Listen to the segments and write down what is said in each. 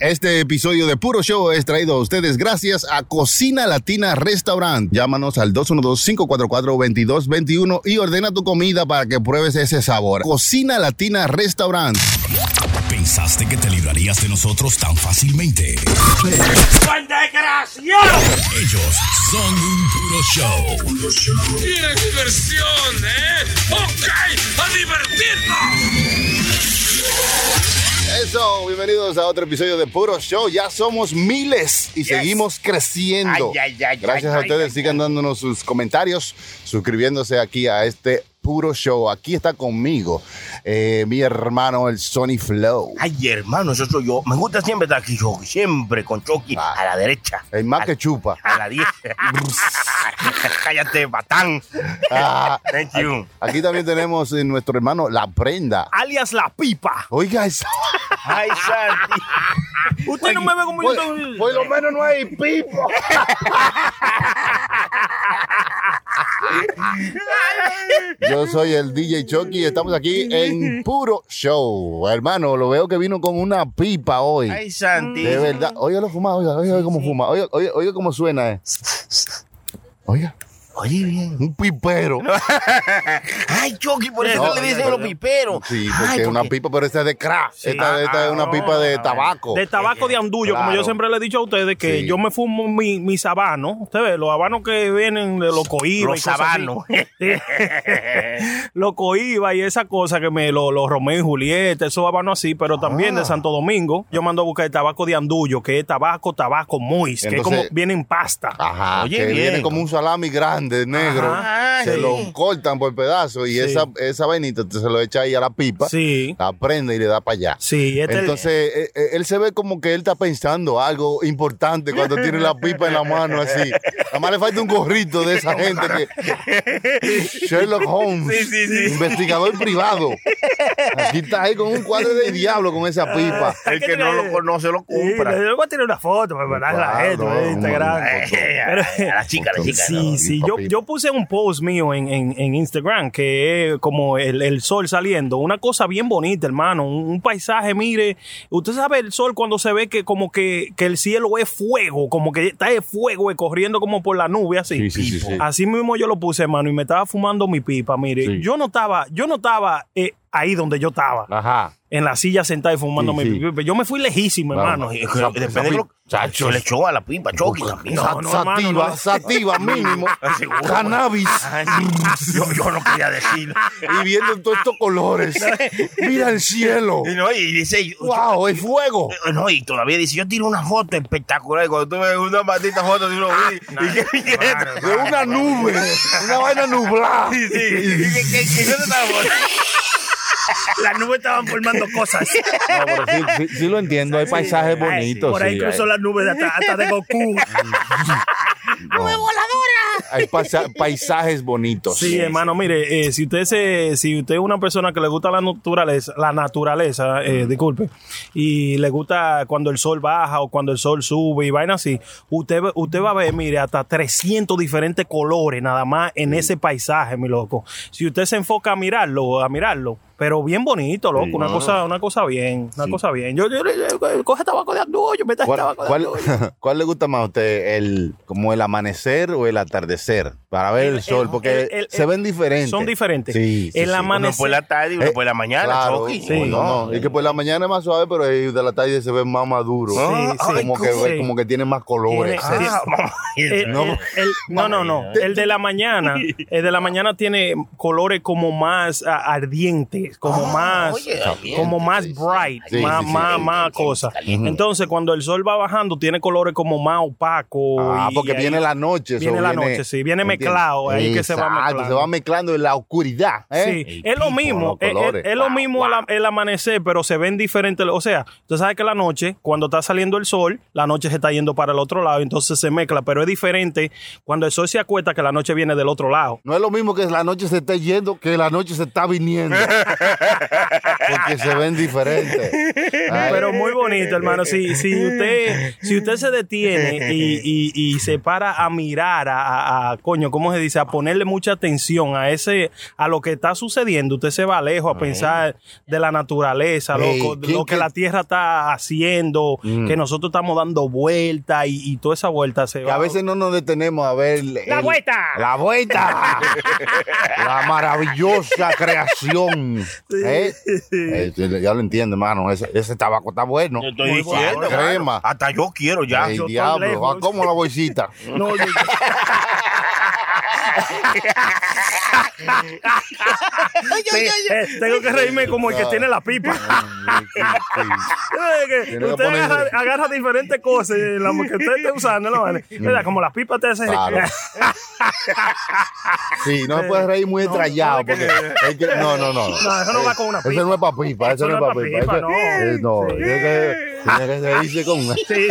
Este episodio de Puro Show es traído a ustedes gracias a Cocina Latina Restaurant. Llámanos al 212-544-2221 y ordena tu comida para que pruebes ese sabor. Cocina Latina Restaurant. ¿Pensaste que te librarías de nosotros tan fácilmente? ¡Buen desgraciado! Ellos son un puro show. ¡Qué diversión, eh! ¡Ok! ¡A divertirnos! Eso, bienvenidos a otro episodio de Puro Show. Ya somos miles y seguimos creciendo. Ay, ay, ay, Gracias a ustedes, sigan dándonos sus comentarios, suscribiéndose aquí a este Puro Show. Aquí está conmigo eh, mi hermano, el Sony Flow. Ay, hermano, eso soy yo. Me gusta siempre estar aquí, Chucky. Siempre con Chucky Ah. a la derecha. El más a, que chupa. A la 10. Cállate, batán. Ah, Thank you. aquí también tenemos eh, nuestro hermano La Prenda. alias La Pipa. Oiga, eso. Ay, Santi. Usted no me ve como yo por lo menos no hay pipo. Yo soy el DJ Chucky y estamos aquí en Puro Show. Hermano, lo veo que vino con una pipa hoy. Ay, Santi. De verdad. Oiga lo fuma, oiga, oiga cómo fuma. Oiga, oiga, oiga cómo suena. Eh. Oiga, Oye, bien. un pipero. Ay, Chucky, por eso No, le dicen los piperos. Sí, porque Ay, es una pipa, pero esta es de crack. Esta, esta es una pipa de tabaco. De tabaco de andullo, como yo siempre le he dicho a ustedes, que Sí. yo me fumo mi- mis habanos. Usted ve, los habanos que vienen de los coibas. Los sabanos. los coibas y esa cosa que me, los lo Romeo y Julieta, esos habanos así, pero también Ah. de Santo Domingo. Yo mando a buscar el tabaco de andullo, que es tabaco, tabaco moist, que es Entonces- como viene en pasta. Ajá, Oye, que bien. viene como un salami grande, negro. Ajá, se sí. lo cortan por pedazos y Sí. esa, esa vainita te se lo echa ahí a la pipa, Sí. la prende y le da para allá. Sí, este Entonces, eh, eh, él se ve como que él está pensando algo importante cuando tiene la pipa en la mano así. Nada más le falta un gorrito de esa gente que... Sherlock Holmes, Sí, sí, sí. investigador privado. Aquí está ahí con un cuadro de diablo con esa pipa. El que no lo conoce lo Sí, compra. le voy a tirar una foto para mandarla a la gente, Instagram. Eh, a la chica, a la chica. Sí, ¿no? sí. Yo, yo puse un post mío en, en, en Instagram que es como el, el sol saliendo. Una cosa bien bonita, hermano. Un, un paisaje, mire. Usted sabe el sol cuando se ve que como que, que el cielo es fuego, como que está de fuego eh, corriendo como por la nube así. Sí, sí, sí, sí. Así mismo yo lo puse, hermano, y me estaba fumando mi pipa, mire. Yo no estaba, yo no estaba eh, ahí donde yo estaba. Ajá. En la silla sentada y fumando Sí, mi pipa. Yo me fui lejísimo, hermano. Y es Depende de lo Se le echó a la pipa, Chucky también. No, no, sativa, no. sativa mínimo. Seguro. Cannabis. Ay, yo, yo no quería decirlo. y viendo todos estos colores. Mira el cielo. Y, no, y dice, yo- ¡Wow! ¡El fuego! No, y todavía dice, yo tiro una foto espectacular. Y cuando tú ves una maldita foto de uno, y, y que- y que- De una nube. Una vaina nublada. Y foto. Las nubes estaban formando cosas. No, pero sí, sí- sí lo entiendo. Hay paisajes bonitos. Por ahí sí, cruzó hay, las nubes de hasta, hasta de Goku. hay pasa- paisajes bonitos. Sí, hermano, mire, eh, si usted se, si usted es una persona que le gusta la naturaleza, la naturaleza, eh, disculpe, y le gusta cuando el sol baja o cuando el sol sube y vaina así, usted, usted va a ver, mire, hasta 300 diferentes colores nada más en ese paisaje, mi loco. Si usted se enfoca a mirarlo, a mirarlo, pero bien bonito, loco, una cosa, una cosa bien, una cosa bien. Yo, yo, yo- yo- coge tabaco de andullo, meta ¿Cuál, tabaco de cuál, andullo. cuál le gusta más a usted? El, ¿Como el amanecer o el atardecer? Para ver el, El- sol, porque el- el- se ven diferentes. Son diferentes. Sí, sí, el sí. amanecer. Uno por la tarde y uno Eh, por la mañana, Claro, no, no. Y que por la mañana es más suave, pero el de la tarde se ve más maduro. Ah, sí, como, sí. que, Sí. como que tiene más colores. Tiene- Ah, No. el- no, no, no. El de la mañana, el de la mañana tiene colores como más ah, ardientes, como más, oye, como más sí. bright, Sí, más, sí, sí. más, más cosas. Entonces, cuando el sol va bajando, tiene colores como más opacos. Ah, y porque viene la noche. Viene la noche, sí, viene ¿entiendes? mezclado, ahí que se va mezclando. se va mezclando en la oscuridad. ¿eh? Sí, es lo mismo, es, es- colores. es lo Wow, mismo wow. el, am- el amanecer, pero se ven diferentes. O sea, tú sabes que la noche, cuando está saliendo el sol, la noche se está yendo para el otro lado, entonces se mezcla, pero es diferente cuando el sol se acuesta que la noche viene del otro lado. No es lo mismo que la noche se esté yendo que la noche se está viniendo. Porque se ven diferentes. Ay, Pero muy bonito, hermano. Si, si usted, si usted se detiene y, y- y se para a mirar, a, a- a, coño, ¿cómo se dice? A ponerle mucha atención a ese, a lo que está sucediendo, usted se va lejos a pensar de la naturaleza, Ey, lo, ¿quién lo que la tierra está haciendo, que nosotros estamos dando vuelta y, y toda esa vuelta se que va. a veces no nos detenemos a ver. ¡La el- vuelta! La vuelta. la maravillosa creación. ¿Eh? Eh, ya lo entiendo, hermano. Ese, ese tabaco está bueno. Te estoy diciendo. Crema. Hasta yo quiero ya. Yo estoy diablo. lejos. ¿a ¿Cómo la bolsita? No, yo- Sí, eh, tengo que reírme como el que tiene la pipa. Usted agarra, agarra diferentes cosas en la que usted esté usando, ¿no? ¿Vale? ¿Verdad? Como la pipa te hace. Claro. Sí, no se puede reír muy estrellado. Porque es que- no, no, no. No, eso no va con una Eso pipa. no es para pipa, eso, no es para pipa. pipa, Eso- no. eh, no, Sí. tiene que, tiene que reírse con una. Sí.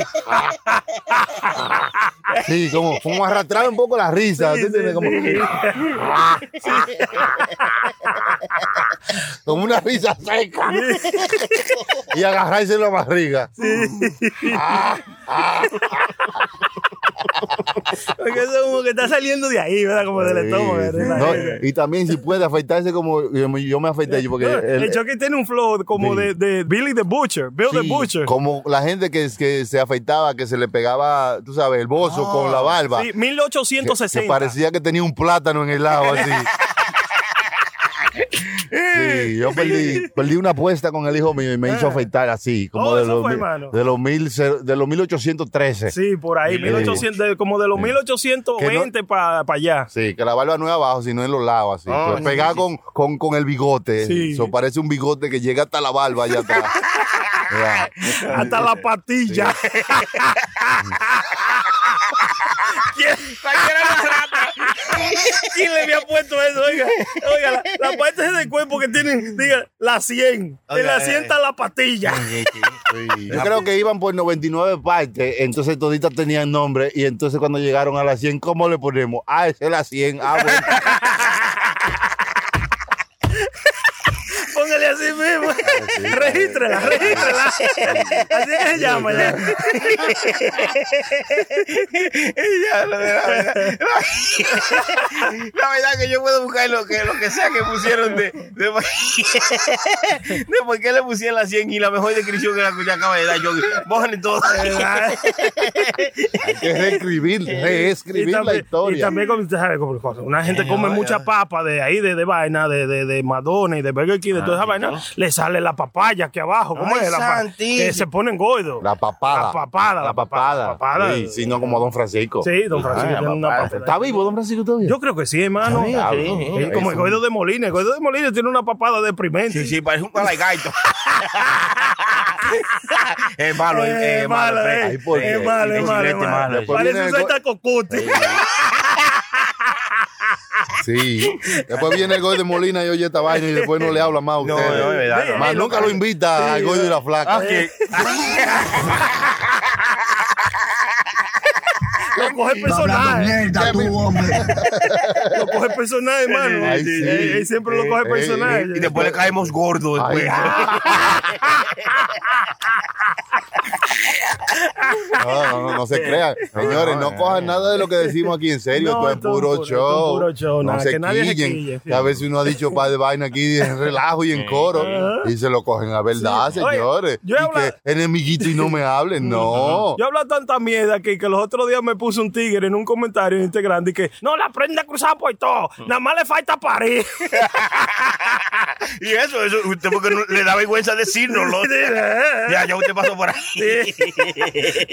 Sí, como, como arrastrar un poco la risa. ¿tú entiendes? Como, como una risa seca. y agarrarse la barriga. Porque eso como que está saliendo de ahí, ¿verdad? Como del Sí, estómago. sí. ¿verdad? No, y también si puede afeitarse como yo, me afeité yo porque No, el- el Chucky tiene un flow como Sí. de, de Billy the Butcher, Bill the Butcher. como la gente que, que se afeitaba, que se le pegaba, tú sabes, el bozo con la barba. Sí, que, 1860. que parecía que tenía un plátano en el lado así. Sí, yo perdí, perdí una apuesta con el hijo mío y me hizo afeitar así, como Oh, de, eso los, fue, mil- hermano. de, los mil, ce- de los 1813. Sí. Sí, por ahí, 1800, de- como de los 1820 para allá. que la barba no es abajo, sino en los lados, así. Oh, pues pegada con, con, con el bigote. Sí. Eso parece un bigote que llega hasta la barba allá atrás. Ya. Hasta la patilla. ¿Quién, ¿Quién le había puesto eso? Oiga, oiga la, la parte del cuerpo que tienen, diga, la 100. En la 100 está la patilla. Sí. Yo creo que iban por 99 partes, entonces toditas tenían nombre y entonces cuando llegaron a la 100, ¿cómo le ponemos? Ah, esa es la 100. Ah, bueno. Póngale así mismo. Regístrela, regístrela. Así que se llama ya. Ya, la verdad, la verdad que yo puedo buscar lo que, lo que sea que pusieron de, de, de por qué le pusieron la 100 y la mejor descripción que la que acaba de dar yo. Mojan todo. Hay que reescribir, reescribir la historia. Y también, como usted sabe, como cosas. Una gente come mucha papa de ahí, de, de vaina, de, de, de Madonna y de Burger King, de toda esa vaina. Le sale la papaya aquí abajo. ¿Cómo Ay, es? La que se ponen gordos. La papada. La papada, La la papada. papada. Sí, sí, no como Don Francisco. Sí, don Francisco Ah, tiene una papada. ¿Está vivo Don Francisco todavía? Yo creo que sí, hermano. Diablo. Sí, como el gordo de Molina. El gordo de Molina tiene una papada deprimente. Sí, sí, parece un palaigaito. es malo, es, es malo. Ay. Es malo, es malo, Parece un Santa Cocuti. Sí. Después viene el gol de Molina y oye esta vaina y después no le habla más a No, usted. no, es verdad, no. Más nunca lo invita al gol de la flaca. Lo coge personal. Lo coge personal, hermano. Ay, sí. Él- él siempre lo coge Ey, personal. y después le caemos gordos Ay, después. No, no, no, no se crean. Señores, no cojan nada de lo que decimos aquí en serio. No, esto es puro puro- esto es show. puro show, No nada, se que nadie se quillen. quille, sí. Que a veces uno ha dicho par de vaina aquí en relajo y en coro. Y se lo cogen a verdad, Sí. Oye, señores. yo he y que enemiguito y no me hablen. No. Yo hablo tanta mierda aquí que los otros días me puso un tigre en un comentario en Instagram y que no la prenda cruzada por todo. Nada más le falta parir. Y eso, eso, usted porque no, le da vergüenza decírnoslo. ya, ya usted pasó por ahí.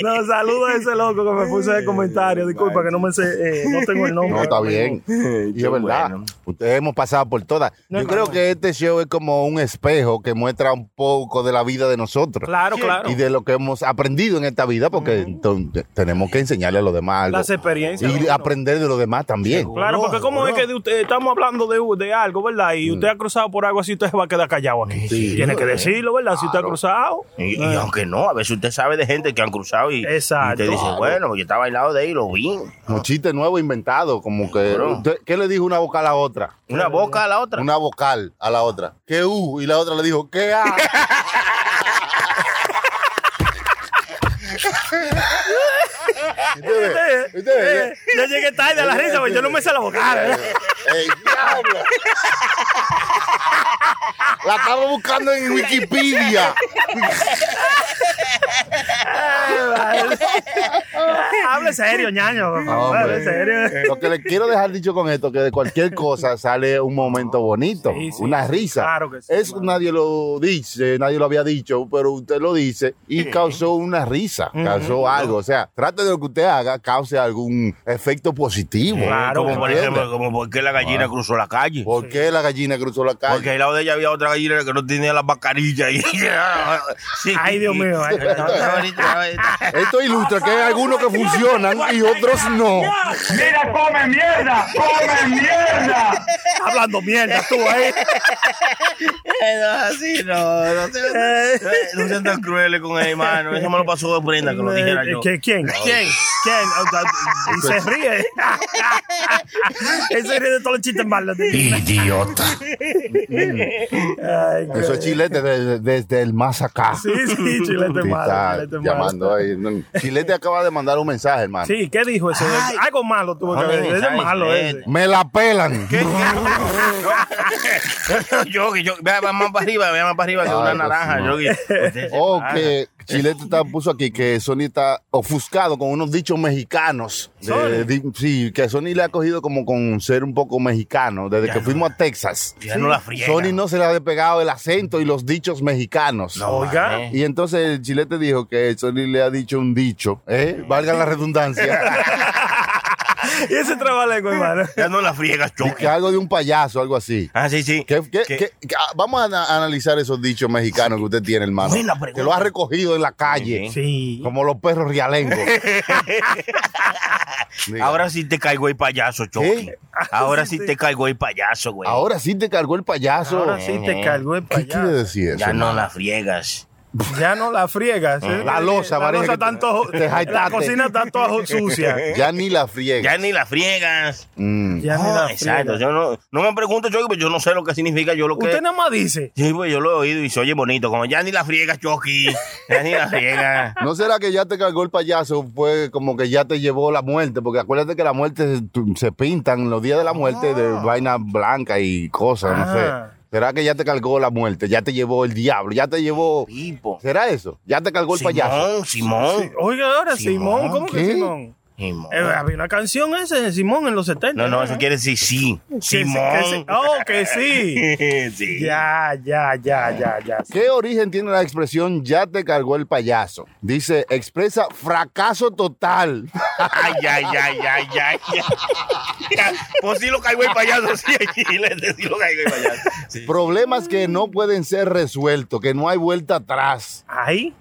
no, saludo a ese loco que me puso ese comentario. Disculpa que no me sé, eh, no tengo el nombre. No, está bien. Y es verdad. bueno. Ustedes hemos pasado por todas. No, Yo no, creo no. que este show es como un espejo que muestra un poco de la vida de nosotros. Claro, claro. Y de lo que hemos aprendido en esta vida, porque entonces, tenemos que enseñarle a los demás algo. Las experiencias. Y bueno. aprender de los demás también. Claro, porque como es que de usted, estamos hablando de, de algo, ¿verdad? Y usted ha cruzado por algo así, usted se va a quedar callado aquí. Tiene que decirlo, ¿verdad? Si usted ha cruzado. Y, y aunque no, a veces usted sabe de gente que han cruzado y, y Exacto. usted dice, bueno, yo estaba al lado de él y lo vi. Un chiste nuevo inventado, como que. Usted- ¿Qué le dijo una vocal a la otra? Una boca a la otra. Una vocal a la otra. ¿Qué U? Y la otra le dijo, ¿qué A? Usted ve, usted ve. Eh, Yo llegué tarde a la risa, porque yo no me sé la vocal. ¡Ey, diablo! La estaba buscando en Wikipedia. Hable serio, ñaño. por favor, Hombre. Hable serio. Lo que le quiero dejar dicho con esto, que de cualquier cosa sale un momento bonito, Sí, sí, una risa. claro que sí, Eso nadie lo dice, nadie lo había dicho, pero usted lo dice y causó una risa, causó algo. O sea, trate de lo que usted haga, cause algún efecto positivo. Claro, como por ejemplo, como por qué la gallina cruzó la calle. ¿Por qué la gallina cruzó la calle? Porque al lado de ella había otra gallina que no tenía las mascarillas. Y... Sí. Ay, Dios mío. ay. Esto ilustra que hay algunos que funcionan y otros no. Mira, come mierda, come mierda. Hablando mierda, tú ahí. No, así no, no sean, no sean tan crueles con él, hermano. Eso me lo pasó de Brenda, que lo dijera yo. ¿Qué- ¿Quién? ¿Quién? ¿Quién? Y se ríe. Él se ríe de todos los chistes malos. Idiota. Ay, Eso es chilete desde, desde el más acá. Sí, sí, chilete malo. está chilete malo. llamando ahí. Chilete acaba de mandar un mensaje, hermano. Sí, ¿qué dijo eso? Algo malo tuvo que ver. Es malo ese. Me la pelan. yo, que yo, vea más para arriba, vea más para arriba que Ay, una naranja. Yo, O que Chilete está, puso aquí que Sony está ofuscado con unos dichos mexicanos. De- sí, que Sony le ha cogido como con ser un poco mexicano desde que fuimos a Texas. Ya no la friega. Sony no se le ha despegado el acento y los dichos mexicanos. No, Oiga. Y entonces el Chilete dijo que Sony le ha dicho un dicho, ¿eh? valga la redundancia, Y ese trabalengua, hermano. Ya no la friegas, choque. que algo de un payaso, algo así. Ah, sí, sí. ¿Qué- qué- Que- qué- qué- ah, vamos a ana- analizar esos dichos mexicanos que usted tiene, hermano. Buena pregunta. Que lo ha recogido en la calle, Sí. como los perros rialengos. Ahora sí te caigo el payaso. ¿Qué? Ahora sí te caigo el payaso, güey. Ahora sí te cargó el payaso. Ahora sí te cargó el ¿Qué quiere payaso. decir eso? Ya no la friegas. Ya no la friegas. ¿eh? La losa, la losa tanto, te La cocina está toda sucia. Ya ni la friega. Ya ni la friegas. Mm. Ya ni la exacto. friega. Yo no, no me pregunto, Chucky, pero yo no sé lo que significa. Yo lo que. Usted nada más dice. Sí, pues yo lo he oído y se oye bonito. Como ya ni la friegas, Chucky. Ya ni la friegas. ¿No será que ya te cargó el payaso? Fue como que ya te llevó la muerte, porque acuérdate que la muerte se, se pintan los días de la muerte de vaina blanca y cosas, no Ah. sé. ¿Será que ya te cargó la muerte? Ya te llevó el diablo, ya te llevó... Pipo. ¿Será eso? ¿Ya te cargó el payaso? Simón, Simón. Oiga, ahora Simón, Simón, ¿cómo ¿qué? que Simón? Simón. Eh, había una canción esa de Simón en los 70. No, no, eso quiere decir sí. Que sí, Simón. que sí. Oh, que sí. sí. Ya, ya, ya, ya, ya. ¿Qué origen tiene la expresión ya te cargó el payaso? Dice, expresa fracaso total. Ay, ay, ay, ay, ay. Ya, Pues sí lo caigo el payaso, sí, sí lo caigo el payaso. Sí. Problemas que no pueden ser resueltos, que no hay vuelta atrás. Ahí.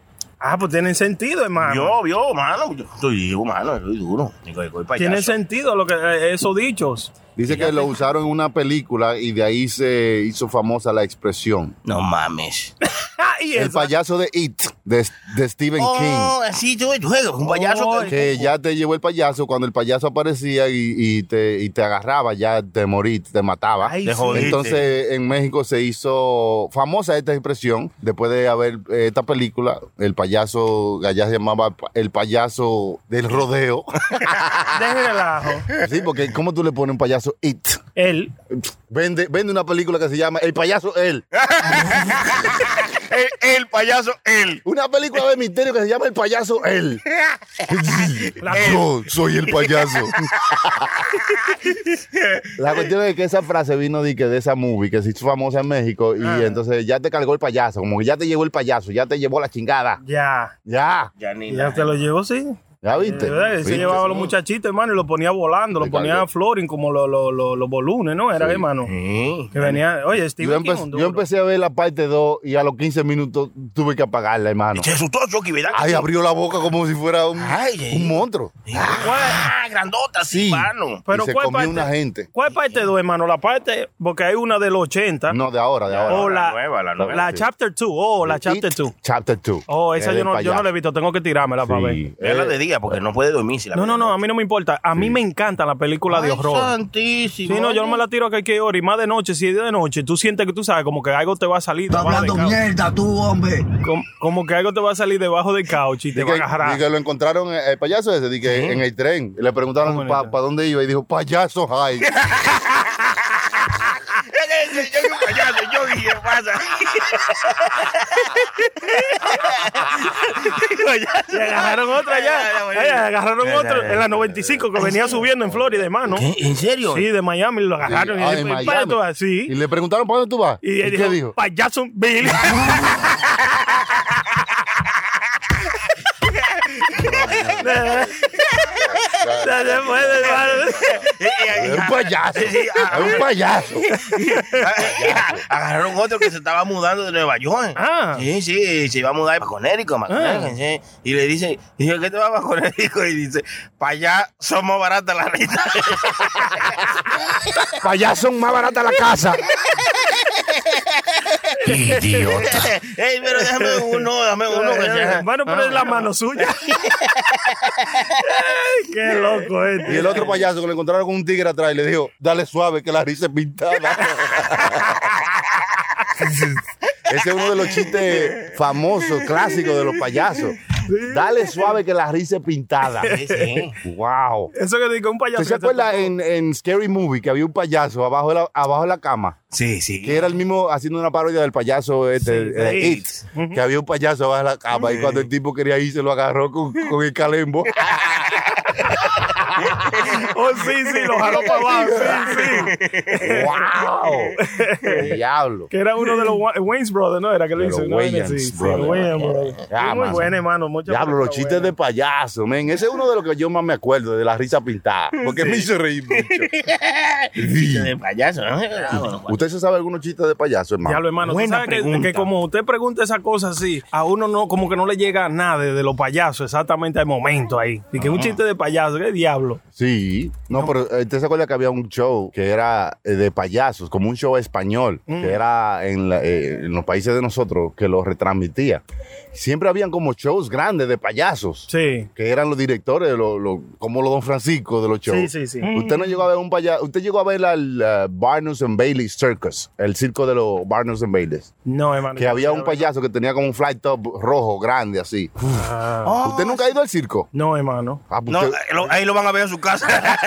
Ah, pues tienen sentido, hermano. Vio, vio, mano. Yo estoy vivo, mano. Estoy duro. Digo, digo. Tiene sentido lo que eh, esos dichos. Dice que lo usaron en una película y de ahí se hizo famosa la expresión. No mames. Y El payaso de It, de, de Stephen King. Oh, así tú juegas. Un payaso. Oh, que- Que ya te llevó el payaso, cuando el payaso aparecía y, y te, y te agarraba, ya te morí, te mataba. Ay, Te. Entonces en México se hizo famosa esta expresión después de haber eh, esta película. El payaso, allá se llamaba el payaso del rodeo. El relajo. sí, porque ¿cómo tú le pones un payaso It? Él. Vende, vende una película que se llama El payaso él. el, el payaso, él. Una película de misterio que se llama El payaso él. Yo soy el payaso. La cuestión es que esa frase vino de, que de esa movie que se hizo famosa en México y entonces ya te cargó el payaso, como que ya te llevó el payaso, ya te llevó la chingada. Ya. Ya. Ya ni Ya te lo llevo, sí. ¿Ya viste? Verdad, que se ¿Viste? llevaba a los muchachitos, hermano, y los ponía volando, los Sí, ponía claro. floating como los los- los- los bolunes, ¿no? Era, hermano. Sí. Que venía, oye, Yo, Steven King, empe- un yo empecé a ver la parte 2 y a los 15 minutos tuve que apagarla, hermano. Se asustó Chucky, ¿verdad? Ay, abrió la boca como si fuera un, Ay, un monstruo. Ah, grandota, sí, Sí. mano. Pero y se ¿cuál comió parte? una gente. ¿Cuál parte 2, hermano? La parte, porque hay una del 80. No, de ahora, de ahora. o la la, nueva, la nueva. la Sí. chapter 2. Oh, la chapter It 2. Chapter 2. Oh, esa Es yo no, yo no la he visto, tengo que tirármela para ver. Sí. Verla Eh, de día porque no puede dormir si la No, no, de no, a mí no me importa. A mí me encanta la película de horror. santísimo. Sí, no, yo no me la tiro a cualquier hora. Y más de noche, si es de noche, tú sientes que tú sabes como que algo te va a salir Está debajo del hablando couch. mierda tú, hombre. Como, como que algo te va a salir debajo del couch y te va a que, agarrar. di que lo encontraron el payaso ese, que en el tren. Y le preguntaron ¿Cómo en el para tren? dónde iba y dijo, payaso high. ¿qué pasa? Y agarraron otra ya. Ay, agarraron otro en la 95 que venía subiendo en Florida, hermano. ¿En serio? Sí, de Miami lo agarraron. Ah, y, y- Miami. para así. Y le preguntaron, ¿para dónde tú vas? Y, él qué dijo, dijo? Payaso Ya se puede, hermano. Es un payaso. Ah, Es un payaso. Agarraron otro que se estaba mudando de Nueva York. Ah. Sí, sí, se iba a mudar para Conérico, sí. Y le dice, dice, ¿qué te va para Conérico? Y dice, para allá somos baratas la renta. Payaso más barata la casa. Idiota. Ey, pero déjame uno, dame uno. Hermano, pero es la mano suya. Qué loco este. Y el otro payaso que le encontraron con un tigre atrás y le dijo, dale suave que la risa es pintada. Ese es uno de los chistes famosos, clásicos de los payasos. Dale suave que la risa es pintada. Sí, sí. Wow. Eso que digo, un payaso. ¿Usted se acuerda en, en Scary Movie que había un payaso abajo de la, abajo de la cama? Sí, sí. Que era el mismo haciendo una parodia del payaso este, Sí, de It. Que había un payaso abajo de la cama y cuando el tipo quería ir se lo agarró con, con el calembo. Oh, sí, sí, lo jaló para abajo. Sí, sí. ¡Wow! Diablo. Que era uno de los Wa- Wayne's Brothers, ¿no? Era que lo hizo. ¿no? Sí, sí, Brothers. Ya, muy bueno, hermano. Diablo, los chistes de payaso, men. Ese es uno de los que yo más me acuerdo, de la risa pintada. Porque me hizo reír mucho. Chiste de payaso, ¿no? ¿Usted se sabe algunos chistes de payaso, hermano? Diablo, hermano, tú Buena sabes que, pregunta. que como usted pregunta esa cosa así, a uno no, como que no le llega nada de, de los payasos exactamente al momento ahí. Y que un chiste de payaso, ¿qué diablo? Sí, no, pero eh, ¿usted se acuerda que había un show que era eh, de payasos, como un show español, que era en, la- eh, en los países de nosotros, que lo retransmitía? Siempre habían como shows grandes de payasos, Sí. que eran los directores, de los- los- como los Don Francisco de los shows. Sí, sí, sí. Usted no llegó a ver un payaso, usted llegó a ver al uh, Barnum and Bailey Circus, el circo de los Barnum and Bailey, No, hermano. que había un payaso que tenía como un flight top rojo grande así. Ah. ¿Usted nunca ha ido al circo? No, hermano. Ah, pues No, usted- eh, lo- ahí lo van a ver en su casa.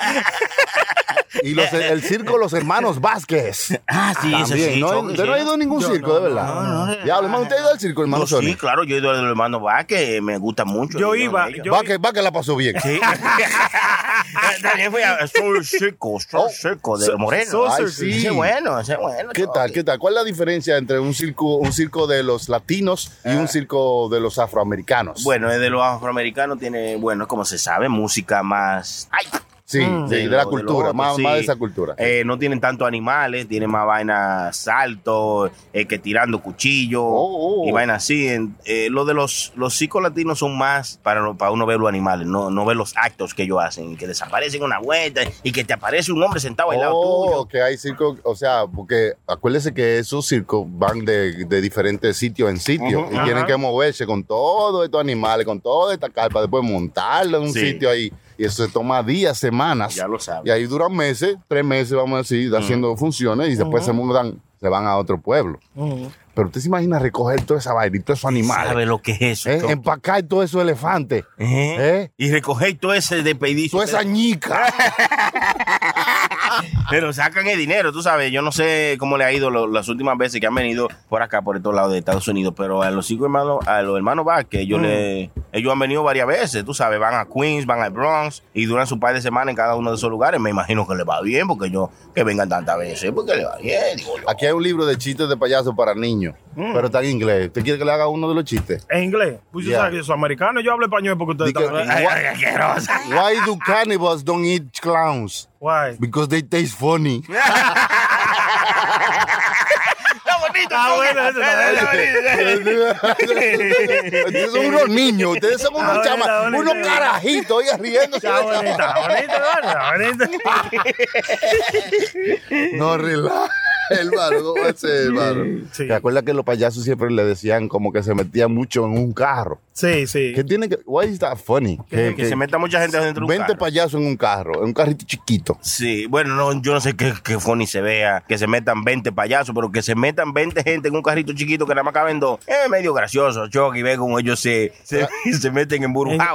y los- el circo Los Hermanos Vázquez. ah, sí, ese También, sí. ¿no? Chucky, ¿Usted no sí. ha ido a ningún circo, de verdad? no, no, no. Diablo, hermano, ¿usted ha ido al circo, hermano Yo sí, Sony? claro, yo he ido al hermano va que me gusta mucho. Yo el iba, yo- Va que, va que la pasó bien. Sí. También fui a Soul Circo, Soul Oh, Circo de Moreno. Ay, sí. Ese es bueno, ese es bueno. ¿Qué tal? ¿Qué tal? ¿Cuál es la diferencia entre un circo, un circo de los latinos y un circo de los afroamericanos? Bueno, es de los afroamericanos tiene, bueno, como se sabe, música más... ¡Ay! Sí, Mm. de, de la lo cultura, más, sí. más de esa cultura. Eh, no tienen tanto animales, tienen más vainas saltos, eh, que tirando cuchillos Oh, oh. y vainas así. Eh, lo de los, los psicos latinos son más para, para uno ver los animales, no, no ver los actos que ellos hacen, que desaparecen una vuelta y que te aparece un hombre sentado al lado Oh, tuyo. que hay circos, o sea, porque acuérdese que esos circos van de, de diferentes sitios en sitio y Ajá. tienen que moverse con todos estos animales, con toda esta carpa, después montarlo en un Sí. sitio ahí. Y eso se toma días, semanas. Ya lo sabes. Y ahí duran meses, tres meses, vamos a decir, haciendo funciones y después se mudan, se van a otro pueblo. Pero usted se imagina recoger toda esa vaina y todos esos animales. ¿Sabe lo que es eso? ¿eh? Empacar todos esos elefantes. ¿Eh? ¿eh? Y recoger todo ese despedizo. Toda esa ñica. Pero sacan el dinero, tú sabes. Yo no sé cómo le ha ido lo- las últimas veces que han venido por acá, por estos lados de Estados Unidos. Pero a los cinco hermanos, a los hermanos Vázquez, ellos le, ellos han venido varias veces, tú sabes, van a Queens, van al Bronx y duran su par de semanas en cada uno de esos lugares. Me imagino que les va bien, porque yo, que vengan tantas veces, porque les va bien, digo yo. Aquí hay un libro de chistes de payaso para niños, pero está en inglés. ¿Usted quiere que le haga uno de los chistes? En inglés. Pues yo Yeah. sabes que yo soy americano, yo hablo español porque Ay, ay, asquerosa. Why do cannibals don't eat clowns? Guay. Because they taste funny. Está. Ah, bueno, eso está Ustedes son unos niños, ustedes son unos chamas, unos carajitos, oiga, riéndose. Está bonito, está bonito, está bonito. No, relaja. Hermano, ¿cómo va a ser, hermano? Sí. ¿Te acuerdas que los payasos siempre le decían como que se metían mucho en un carro? Sí, sí. ¿Qué tiene que.? Why is that funny? Que, que se meta mucha gente dentro de un 20 carro. payasos en un carro, en un carrito chiquito. Sí, bueno, no, yo no sé qué, qué funny se vea que se metan 20 payasos, pero que se metan 20 gente en un carrito chiquito que nada más caben dos. Es medio gracioso, Chucky, ve como ellos se, se, se meten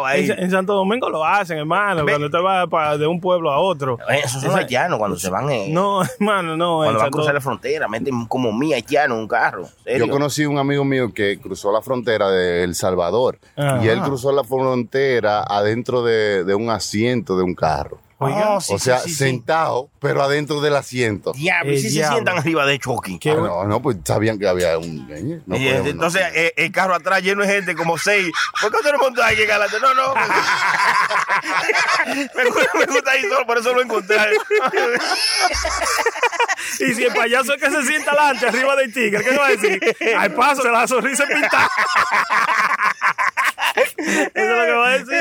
ahí. en- en Santo Domingo lo hacen, hermano, Ve. cuando usted va pa- de un pueblo a otro. Esos son haitianos cuando se van en, No, hermano, no. en cuando van a cruzar la frontera, meten como mil haitianos en un carro. ¿serio? Yo conocí un amigo mío que cruzó la frontera de El Salvador Ajá. y él cruzó la frontera adentro de, de un asiento de un carro. Oiga, Oh, sí, o sea, sí, sí, sí. sentado, pero adentro del asiento. Diablo, y Eh, si se sientan arriba de Chucky. Qué Ah, bueno. no, no, pues sabían que había un. eh, no Y, podemos, no. entonces eh, el carro atrás lleno de gente, como seis. ¿Por qué usted no montó ahí galante? No, no. me, gusta, me gusta ahí solo, por eso lo encontré. Y si el payaso es que se sienta adelante, arriba del tigre, ¿qué va a decir? Al paso, la sonrisa pintada. Eso es lo que va a decir.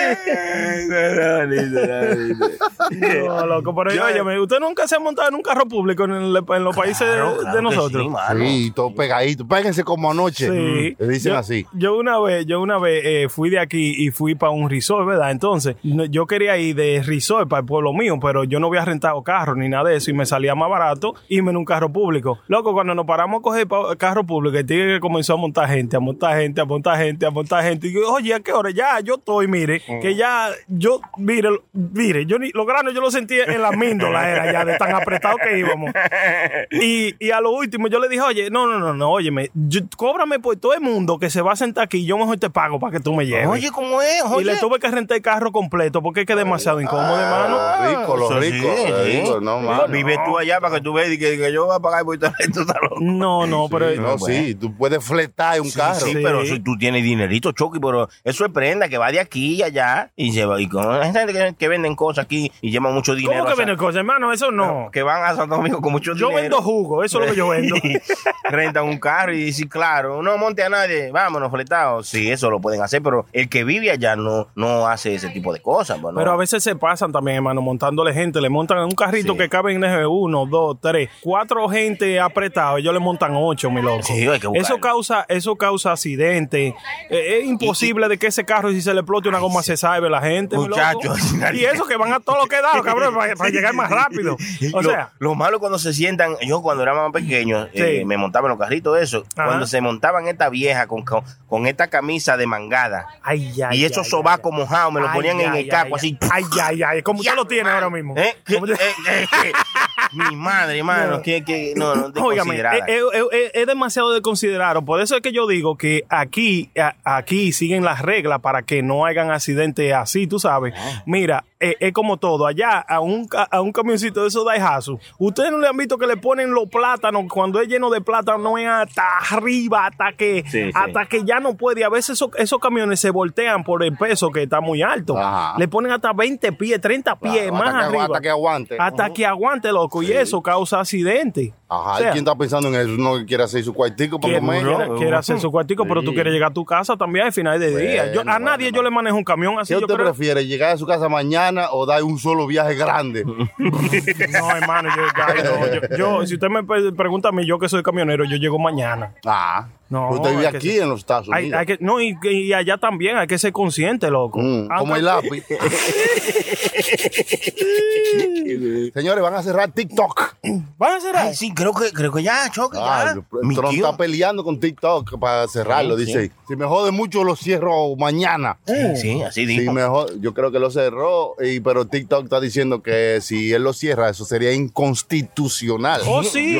No, loco, pero Yo- oye, usted nunca se ha montado en un carro público en, el- en los países Claro, de claro nosotros. sí, todo pegadito. Péguense como anoche. Sí. Le dicen yo, así. Yo una vez, yo una vez eh, fui de aquí y fui para un resort, ¿verdad? Entonces, no- yo quería ir de resort para el pueblo mío, pero yo no había rentado carro ni nada de eso y me salía más barato irme en un carro público. Loco, cuando nos paramos a coger carro público, el tigre comenzó a montar gente, a montar gente, a montar gente, a montar gente. Y yo, oye, ¿a qué hora? Ya, yo estoy, mire, que ya, yo, mire, mire, yo ni, los granos yo los sentí en la míndola, era ya de tan apretado que íbamos. Y, y a lo último yo le dije, oye, no, no, no, no, óyeme, yo- cóbrame por todo el mundo que se va a sentar aquí, yo mejor te pago para que tú me lleves. Oye, ¿cómo es? y le tuve que rentar el carro completo porque es que es demasiado incómodo, hermano. Los ricos, los eso sí, ricos. sí. los ricos, no, mano. Vive tú allá para que tú veas y que, que yo voy a pagar por todo esto. está loco. No, no, pero No, sí, tú puedes fletar un carro. Sí, Sí. pero si tú tienes dinerito, Chucky, pero eso es prenda que va de aquí y allá y se va. Y con hay gente que, que venden cosas aquí y llevan mucho dinero. ¿cómo que viene cosas, hermano? Eso no. Que van a Santo Domingo con mucho Yo dinero. vendo jugo, eso es lo que yo vendo. Rentan un carro y dicen, claro, no monte a nadie, vámonos, fletados. Sí, eso lo pueden hacer, pero el que vive allá no, no hace ese tipo de cosas. pues. Pero a veces se pasan también, hermano, montándole gente. Le montan un carrito Sí. que caben en uno, dos, tres, cuatro gente apretados. Ellos le montan ocho, mi loco. Sí, hay que buscar. eso causa, eso causa accidentes. Eh, es imposible de que ese carro, si se le explote una goma, se salve la gente. mi loco. Muchacho. Y eso que van a todo lo que da, cabrón, para, para llegar más rápido. O lo, sea, lo malo cuando se sientan, yo cuando era más pequeño, eh, me montaba en los carritos, eso. Ajá. Cuando se montaban esta vieja con, con, con esta camisa de mangada ay, ay, y esos sobacos mojados, me lo ay, ponían en el caco así. Ay, ay, ay, como usted Ya, lo tiene ahora mismo. ¿Eh? Eh, eh, eh. Mi madre, hermano, No. que, que no, no, Óigame, desconsiderada. es, es- demasiado de considerar. Por eso es que yo digo que aquí, a- aquí siguen las reglas para que no hagan accidentes así, tú sabes. Ah. Mira, eh, es como todo. Allá a un, a un camioncito de esos Daihatsu, ustedes no le han visto que le ponen los plátanos cuando es lleno de plátano, no es hasta arriba, hasta que, Sí, sí. hasta que ya no puede. A veces esos, esos camiones se voltean por el peso que está muy alto. Ajá. Le ponen hasta 20 pies, 30 pies Claro, más hasta que- arriba. hasta que aguante. Hasta que aguante, loco. Y eso causa accidentes. Ajá, O sea, ¿y quién está pensando en eso? No quiere hacer su cuartico para comer. quiere- quiere hacer su cuartico, pero tú quieres llegar a tu casa también al final del día. Yo, a Bueno, nadie bueno, yo le manejo un camión así. ¿Qué Yo usted creo- prefiere? ¿Llegar a su casa mañana o dar un solo viaje grande? No, hermano, yo, yo- yo- si usted me pre- pregunta a mí, yo que soy camionero, yo llego mañana. Ah, No, usted vive hay que aquí ser- en los Estados Hay, Unidos. hay que, no, y, y allá también hay que ser consciente, loco. Mm, como el lápiz. Señores, van a cerrar TikTok. ¿Van a Ay, sí, creo que, creo que ya, Chucky, Ah, ya. Trump tío. está peleando con TikTok para cerrarlo. Sí, Dice, si me jode mucho lo cierro mañana. Sí, así Si dijo. me jode- yo creo que lo cerró, y, pero TikTok está diciendo que si él lo cierra, eso sería inconstitucional. Oh, sí.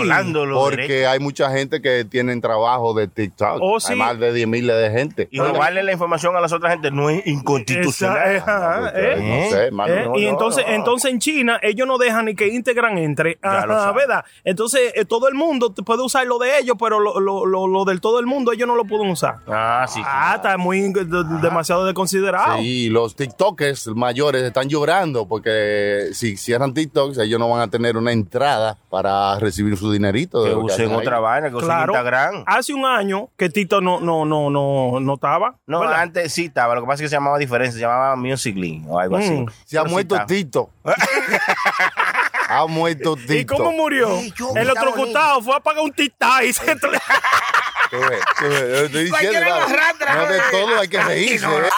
Porque hay mucha gente que tienen trabajo de TikTok. Oh, sí. Hay más de 10 miles de gente. Y robarle la información a las otras gente no es inconstitucional. Esa- ajá, eh. No sé, mano. ¿Eh? no, y entonces, no. entonces en China ellos no dejan ni que integran entre, Ya lo Ajá. ¿verdad? Entonces eh, todo el mundo puede usar lo de ellos, pero lo, lo, lo, lo del todo el mundo ellos no lo pueden usar. Ah, sí. sí. Ah, está muy de- demasiado desconsiderado. Sí, los TikTokers mayores están llorando porque si cierran TikToks, ellos no van a tener una entrada para recibir su dinerito. que usen otra vaina, que usen Claro. Instagram. Hace un año que Tito no, no, no, no, no estaba. No, ¿verdad? antes sí estaba. Lo que pasa es que se llamaba diferente. Se llamaba Musical.ly o algo así. Mm. Se ha Pero sí muerto está. Tito. ha muerto Tito. ¿Y cómo murió? yo, El está electrocutado fue a pagar un titá y se Tú ves, tú ves, yo estoy diciendo, arrastra, no de eh. todo hay que reírse. ¿eh?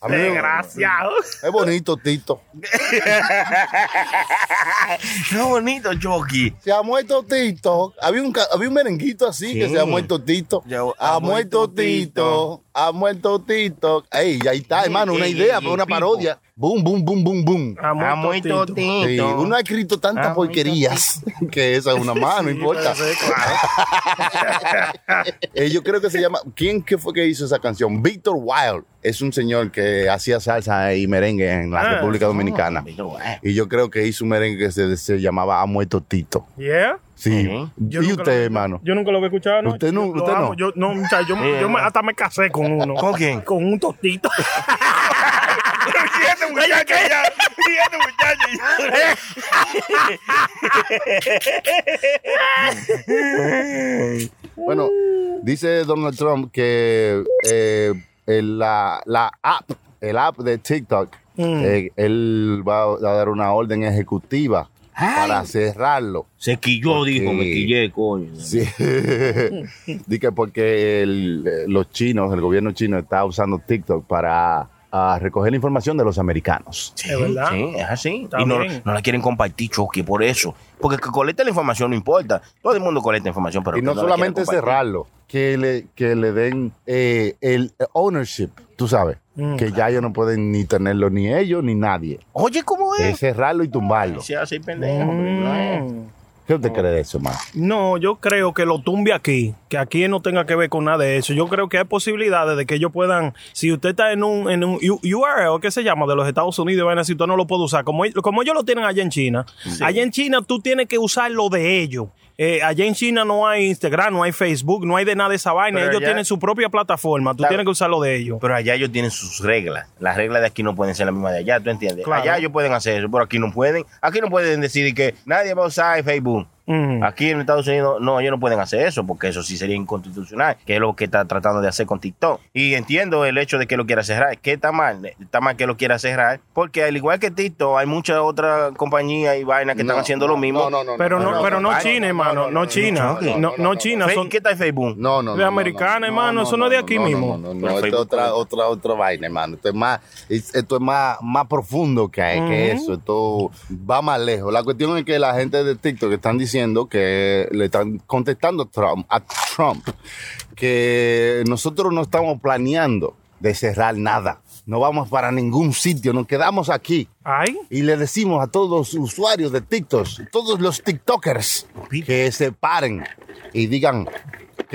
A mí me- Desgraciado. Es bonito Tito. Qué bonito, Chucky. Se ha muerto Tito. Había un, había un merenguito así que Sí. se ha muerto Tito. Ya, ha, ha muerto muerto Tito. Ha muerto Tito. Ey, ahí está, hermano, una idea para una parodia. Boom, boom, boom, boom, boom. Ha Ha muerto muerto Tito. Tito. Sí, uno ha escrito tantas Ah, porquerías que esa es una más, no importa. Claro. Eh, yo creo que se llama. ¿Quién que fue que hizo esa canción? Víctor Wild. Es un señor que hacía salsa y merengue en la Ah, República Dominicana. Víctor Y yo creo que hizo un merengue que se, se llamaba Ha muerto Tito. Yeah. Sí. Yo ¿Y usted, hermano? Yo nunca lo había escuchado, ¿no? ¿Usted no- Yo usted no? Yo, no, muchacho, yo, Sí, yo me- no. hasta me casé con uno. ¿Con quién? Con un tostito. Y este muchacho, y este Bueno, dice Donald Trump que eh, el- la, la app, el app de TikTok, eh, él va a dar una orden ejecutiva para cerrarlo. Se quilló, dijo, me quillé, coño. Sí. Dice porque el- eh, los chinos, el gobierno chino está usando TikTok para ah, recoger la información de los americanos. Sí, Es verdad. Sí, es así. Está y no, no la quieren compartir, Chucky, por eso. Porque que colecta la información no importa. Todo el mundo colecta información, pero y no la solamente cerrarlo, que le, que le den eh, el ownership, tú sabes, Mm, que ya ellos no pueden ni tenerlo ni ellos ni nadie. Oye, ¿cómo Es es? cerrarlo y tumbarlo. Se hace pendejo, pero no es. Mm. ¿Qué usted cree de eso, man? No, yo creo que lo tumbe aquí, que aquí no tenga que ver con nada de eso. Yo creo que hay posibilidades de que ellos puedan, si usted está en un, en un URL, ¿qué se llama? De los Estados Unidos, vaina, si usted no lo puede usar, como, como ellos lo tienen allá en China, allá en China tú tienes que usar lo de ellos. Eh, allá en China no hay Instagram, no hay Facebook, no hay de nada de esa vaina. Pero ellos allá- tienen su propia plataforma, tú Claro. tienes que usar lo de ellos. Pero allá ellos tienen sus reglas. Las reglas de aquí no pueden ser las mismas de allá, ¿tú entiendes? Claro. Allá ellos pueden hacer eso, pero aquí no pueden. Aquí no pueden decir que nadie va a usar Facebook. Mm. Aquí en Estados Unidos, no, ellos no pueden hacer eso, porque eso sí sería inconstitucional, que es lo que está tratando de hacer con TikTok. Y entiendo el hecho de que lo quiera cerrar. que está mal? Está mal que lo quiera cerrar, porque al igual que TikTok, hay muchas otras compañías y vainas que están No, haciendo lo mismo. No, no, no. Pero no, pero no China, hermano, no China, no, no China, son ¿Qué tal Facebook? No, no, no. De americana, no, hermano, eso no es de aquí no, mismo. No, no, no, esto es otra, otra, otra vaina, hermano. Esto es más, es- esto es más, más profundo que, que eso. Esto va más lejos. La cuestión es que la gente de TikTok están diciendo que le están contestando a Trump, a Trump que nosotros no estamos planeando de cerrar nada. No vamos para ningún sitio, nos quedamos aquí. Ay, Y le decimos a todos los usuarios de TikTok, todos los TikTokers, que se paren y digan,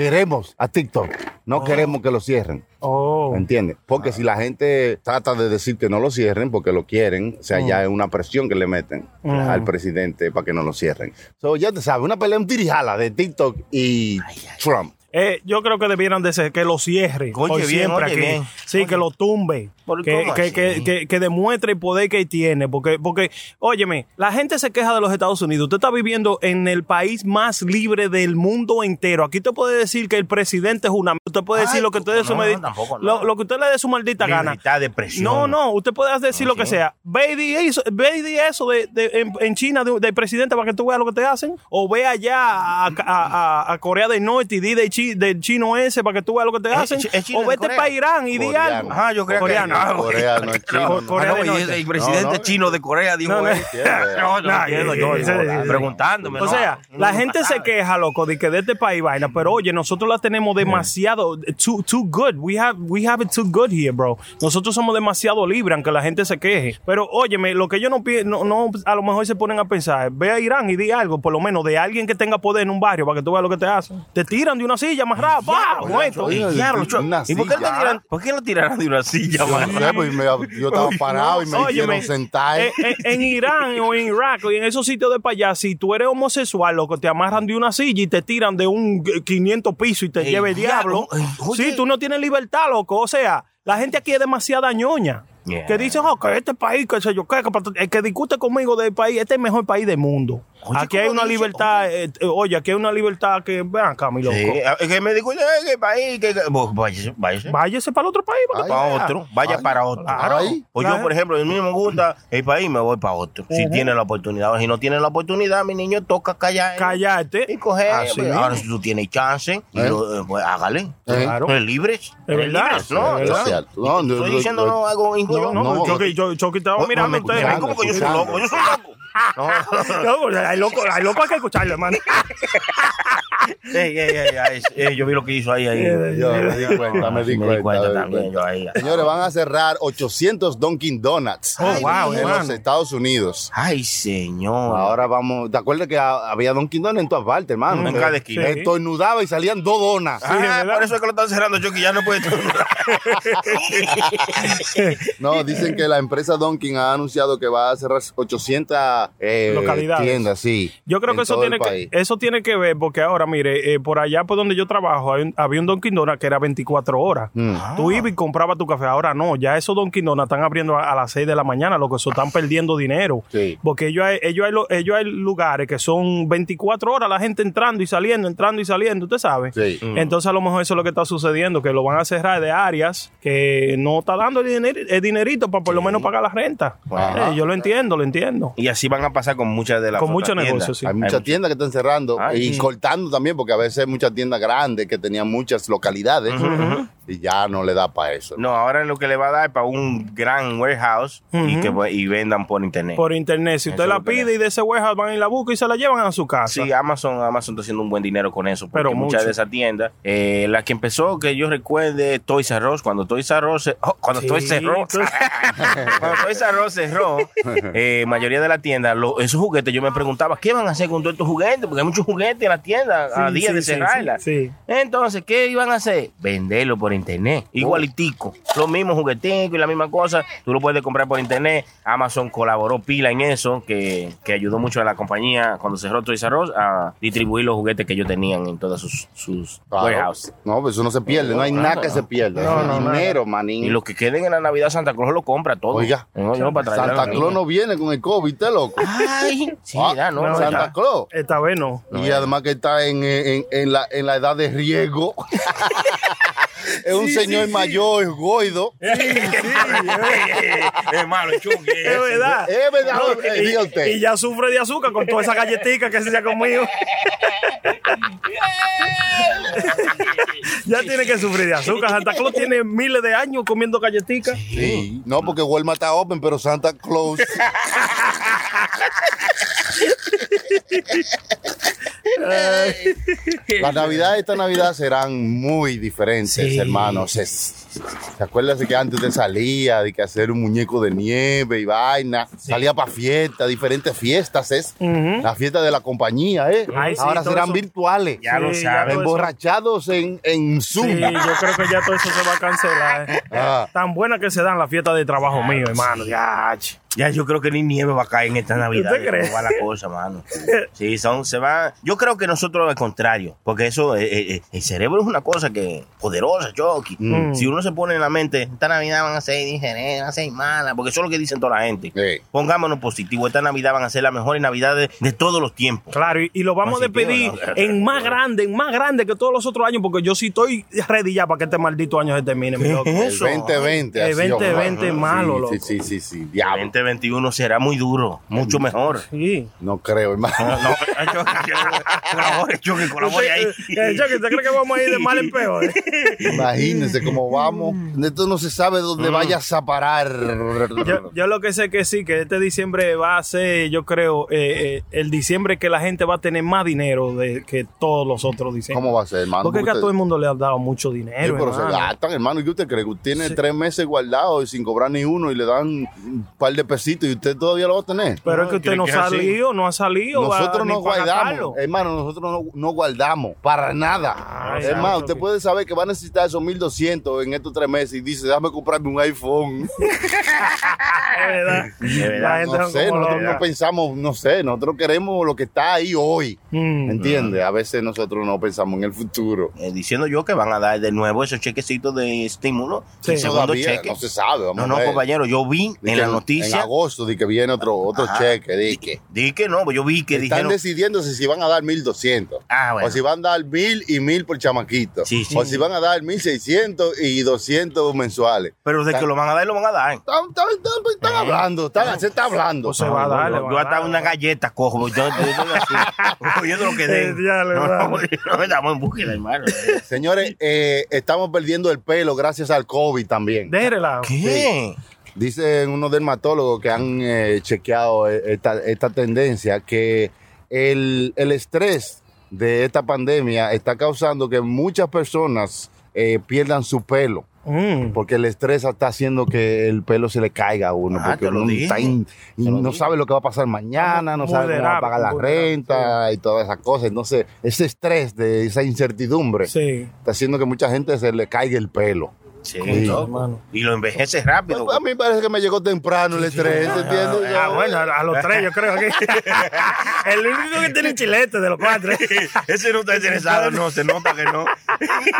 queremos a TikTok, no queremos que lo cierren. oh. ¿Me entiendes? Porque si la gente trata de decir que no lo cierren porque lo quieren, o sea, ya es una presión que le meten al presidente para que no lo cierren. So, ya te sabes, una pelea, un tirijala de TikTok y Trump. Eh, yo creo que debieran de ser que lo cierre Oye, por bien, siempre oye, aquí. bien. Sí, que lo tumbe. ¿Por Que, que, que, que, que demuestre el poder que tiene. Porque, porque, óyeme, la gente se queja de los Estados Unidos. Usted está viviendo en el país más libre del mundo entero. Aquí usted puede decir que el presidente es una... Usted puede Ay, decir lo que usted dé su no, tampoco, no. Lo, lo que usted le dé su maldita gana. De expresión. No, no, usted puede decir No, lo que sea. Ve y eso, ve y eso de, de- en, en China de- del presidente para que tú veas lo que te hacen. O ve allá a, a- a- a Corea del Norte y di de China chi- del chino ese para que tú veas lo que te hacen. es o de vete para Irán y di Coreano. algo. Ah, yo creo Coreano. que Ah, Corea no es chino. Corea no, y el presidente No, no. chino de Corea dijo No, no. eso. No, entiendo, yo, preguntándome. O sea, la gente se queja, loco, de que de este país vaina, pero oye, nosotros la tenemos demasiado, too, too good. We have, we have it too good here, bro. Nosotros somos demasiado libres, aunque la gente se queje. Pero óyeme, lo que yo no, no, no, a lo mejor se ponen a pensar, ve a Irán y di algo, por lo menos de alguien que tenga poder en un barrio para que tú veas lo que te hacen. Te tiran de una silla rápido, ¡pah! muerto. oye, Oye, cho- una ¿Y por qué, lo silla. tiran- por qué lo tiraron de una silla, Yo man? no sé, pues, me- yo estaba parado y me Óyeme, hicieron sentar. En, en- en Irán o en Irak o en esos sitios de para allá, si tú eres homosexual, loco, te amarran de una silla y te tiran de un eh, 500 pisos y te lleva el diablo, diablo. oye. Sí, tú no tienes libertad, loco. O sea, la gente aquí es demasiada ñoña. Yeah. Que dicen, oh, que este país, que sé yo, qué, que el que discute conmigo del país, este es el mejor país del mundo. Oye, aquí hay ¿cómo una dice? libertad, eh, eh, oye, aquí hay una libertad que, vean acá, mi loco. Sí, es que me dijo, "Eh, que país, que, que-". Pues, váyase, váyase. Váyase para el otro país. para otro, vaya Ay, para otro. claro. Ay. Pues yo, por ejemplo, a mí me gusta el país, me voy para otro. Si tiene la oportunidad. Si no tiene la oportunidad, mi niño toca callar. Cállate. Y coger. Así pues, mismo. ahora, si tú tienes chance, y ¿Eh? lo- eh, pues hágale. ¿Eh? Claro. Pues libres. Es verdad, Libres, ¿no? es verdad. Es cierto. No, no, Estoy no, diciendo no. algo injusto. No, no, No, Chucky, yo, Chucky estaba mirando ustedes. Ay, ¿Cómo que yo soy loco? Yo soy loco. No. No, pues, hay loco, hay loco hay que escucharlo, hermano. Ey, ey, ey, ay, ey, yo vi lo que hizo ahí. ahí. Yo me di cuenta, me di cuenta. también. Yo ahí. Señores, van a cerrar 800 Dunkin' Donuts Oh, wow, en hermano. los Estados Unidos. Ay, señor. Ahora vamos. ¿Te acuerdas que ha- había Dunkin' Donuts en todas partes, hermano? En cada esquina. Sí. Estornudaba y salían dos donas. Ah, ¿verdad? por eso es que lo están cerrando, Chucky. Ya no puede. No, dicen que la empresa Dunkin' ha anunciado que va a cerrar 800 eh, Localidades. tiendas, sí. Yo creo que eso tiene que, eso tiene que ver, porque ahora, mire, eh, por allá por donde yo trabajo, hay un- había un Dunkin' Donuts que era 24 horas. Mm. Tú ibas y comprabas tu café. Ahora no, ya esos Dunkin' Donuts están abriendo a, a las 6 de la mañana, lo que eso están perdiendo dinero. Sí. Porque ellos hay, ellos, hay, lo- ellos hay lugares que son 24 horas, la gente entrando y saliendo, entrando y saliendo, usted sabe. Sí. Entonces a lo mejor eso es lo que está sucediendo, que lo van a cerrar de áreas que no está dando el, diner- el dinerito para por lo menos pagar la renta. Eh, yo lo entiendo, lo entiendo. Y así van a pasar con muchas de las Con muchos negocios, sí. Hay muchas tiendas que están cerrando Ay, y sí. cortando también, porque a veces hay muchas tiendas grandes que tenían muchas localidades y ya no le da para eso. No, ahora lo que le va a dar es para un gran warehouse y que pues, y vendan por internet. Por internet. Si usted Eso la pide y de ese warehouse van y la buscan y se la llevan a su casa. Sí, Amazon, Amazon está haciendo un buen dinero con eso. Porque Pero muchas mucho. de esas tiendas, eh, la que empezó, que yo recuerde, Toys R Us, cuando Toys R Us, oh, cuando Sí, Toys R Us, Toys- cuando Toys R Us cerró, eh, mayoría de la tienda, lo- esos juguetes, yo me preguntaba, ¿qué van a hacer con todos estos juguetes? Porque hay muchos juguetes en la tienda a Sí, días sí, de sí, cerrarla. sí, sí. Entonces, ¿qué iban a hacer? Venderlo por internet. Igualitico. Los mismos jugueticos y la misma cosa. Tú lo puedes comprar por internet. Amazon colaboró pila en eso, que, que ayudó mucho a la compañía cuando cerró Toys R Us a distribuir los juguetes que ellos tenían en todas sus, sus Claro. warehouses. No, pues eso no se pierde, no hay nada que se pierda. No, dinero, manín. Y los que queden en la Navidad, Santa Claus lo compra todo. Oiga, No, yo no para Santa la Claus no viene con el COVID, ¿usted loco? Ay, sí, Ah, ya, no, no, Santa ya. Claus. Esta vez no. Y además que está en, en- en la, en la edad de riego. es un señor mayor, goido. Es malo, Chucky. Es verdad. Es verdad, No, eh, y, diga usted. y ya sufre de azúcar con toda esa galletica que se ha comido. ya tiene que sufrir de azúcar. Santa Claus tiene miles de años comiendo galletitas. Sí. No, porque Walmart está open, pero Santa Claus. Las navidades esta Navidad serán muy diferentes, Sí. hermanos. Es- ¿Se acuerdan de que antes usted salía de que hacer un muñeco de nieve y vaina? Salía para fiestas, diferentes fiestas, es Ujú. la fiesta de la compañía, ¿eh? Ay, sí, Ahora serán eso. virtuales. Ya lo Sí, eso. Emborrachados en, en Zoom. Sí, yo creo que ya todo eso se va a cancelar. eh. Ah. Tan buena que se dan las fiestas de trabajo mío, hermano. Ya. Ya yo creo que ni nieve va a caer en esta Navidad. ¿Usted cree? ¿Cómo va la cosa, mano? Sí, son, se va. Yo creo que nosotros al contrario, porque eso, eh, eh, eh, el cerebro es una cosa que poderosa, Chucky. Mm. Si uno se pone en la mente, esta Navidad van a ser diferentes, van a ser malas, porque eso es lo que dicen toda la gente. Sí. Pongámonos positivo, esta Navidad van a ser las mejores Navidades de todos los tiempos. Claro, y, y lo vamos a despedir ¿no? en más grande, en más grande que todos los otros años, porque yo sí estoy ready ya para que este maldito año se termine, mi loco. El 2020. El así, 2020 ojalá. malo, Sí, loco. Sí, sí, sí, sí. Diablo. 2020 2021 será muy duro, mucho mejor. Sí. No creo, hermano. No, no, Chucky, colabore, Chucky, colabore ahí. Chucky, ¿usted cree que vamos a ir de mal en peor? Imagínense cómo vamos. Esto no se sabe dónde vayas a parar. Yo, yo lo que sé que sí, que este diciembre va a ser, yo creo, eh, eh, el diciembre que la gente va a tener más dinero de que todos los otros diciembre. ¿Cómo va a ser, hermano? Porque es que a Usted- todo el mundo le ha dado mucho Sí, dinero. pero se hermano. gastan, hermano. ¿Y qué usted cree? Que usted tiene tres meses guardados y sin cobrar ni uno y le dan un par de pesitos y usted todavía lo va a tener. Pero es que usted ¿cree no que salido, no ha salido. Nosotros no guardamos, hermano, nosotros no, no guardamos para nada. Ay, más, usted que- puede saber que va a necesitar esos 1200 en estos tres meses y dice, déjame comprarme un iPhone. Es verdad. no sé, nosotros no pensamos, no sé, nosotros queremos lo que está ahí hoy. Mm. ¿Entiendes? A veces nosotros no pensamos en el futuro. Eh, diciendo yo que van a dar de nuevo esos chequecitos de estímulo. Sí. el segundo Todavía cheque. no se sabe. Vamos No, a no, ver. compañero, yo vi en la En noticia. agosto, di que viene otro, otro Ajá. cheque, di que. Di que no, pues yo vi que Están dijeron. decidiéndose si van a dar 1200. Ah, bueno. O si van a dar 1000 y 1000 por chamaquito. Sí, sí. O si van a dar 1600 y 200 mensuales. Pero de que lo van a dar, lo van a dar. Están, están- están- están hablando, están- se está hablando. Pues se va a dar, Yo, yo a hasta dar. una galleta cojo. Yo, yo, yo así, oyendo lo que den. Eh, ya le no, no, estamos en búsqueda, hermano. Señores, eh, estamos perdiendo el pelo gracias al COVID también. Déjela. ¿Qué? Dicen unos dermatólogos que han eh, chequeado eh, esta, esta tendencia que el, el estrés de esta pandemia está causando que muchas personas eh, pierdan su pelo. Mm. Porque el estrés está haciendo que el pelo se le caiga a uno. Ah, porque uno está in- no sabe lo que va a pasar mañana, no sabe cómo va a pagar la renta y todas esas cosas. Entonces, ese estrés de esa incertidumbre Sí. está haciendo que mucha gente se le caiga el pelo. Sí, hermano. Y lo envejece rápido. A mí parece que me llegó temprano el estrés, ¿entiendes? Ah, bueno, a, los tres yo creo que el único que tiene chilete de los cuatro. Ese no está interesado, no, se nota que no.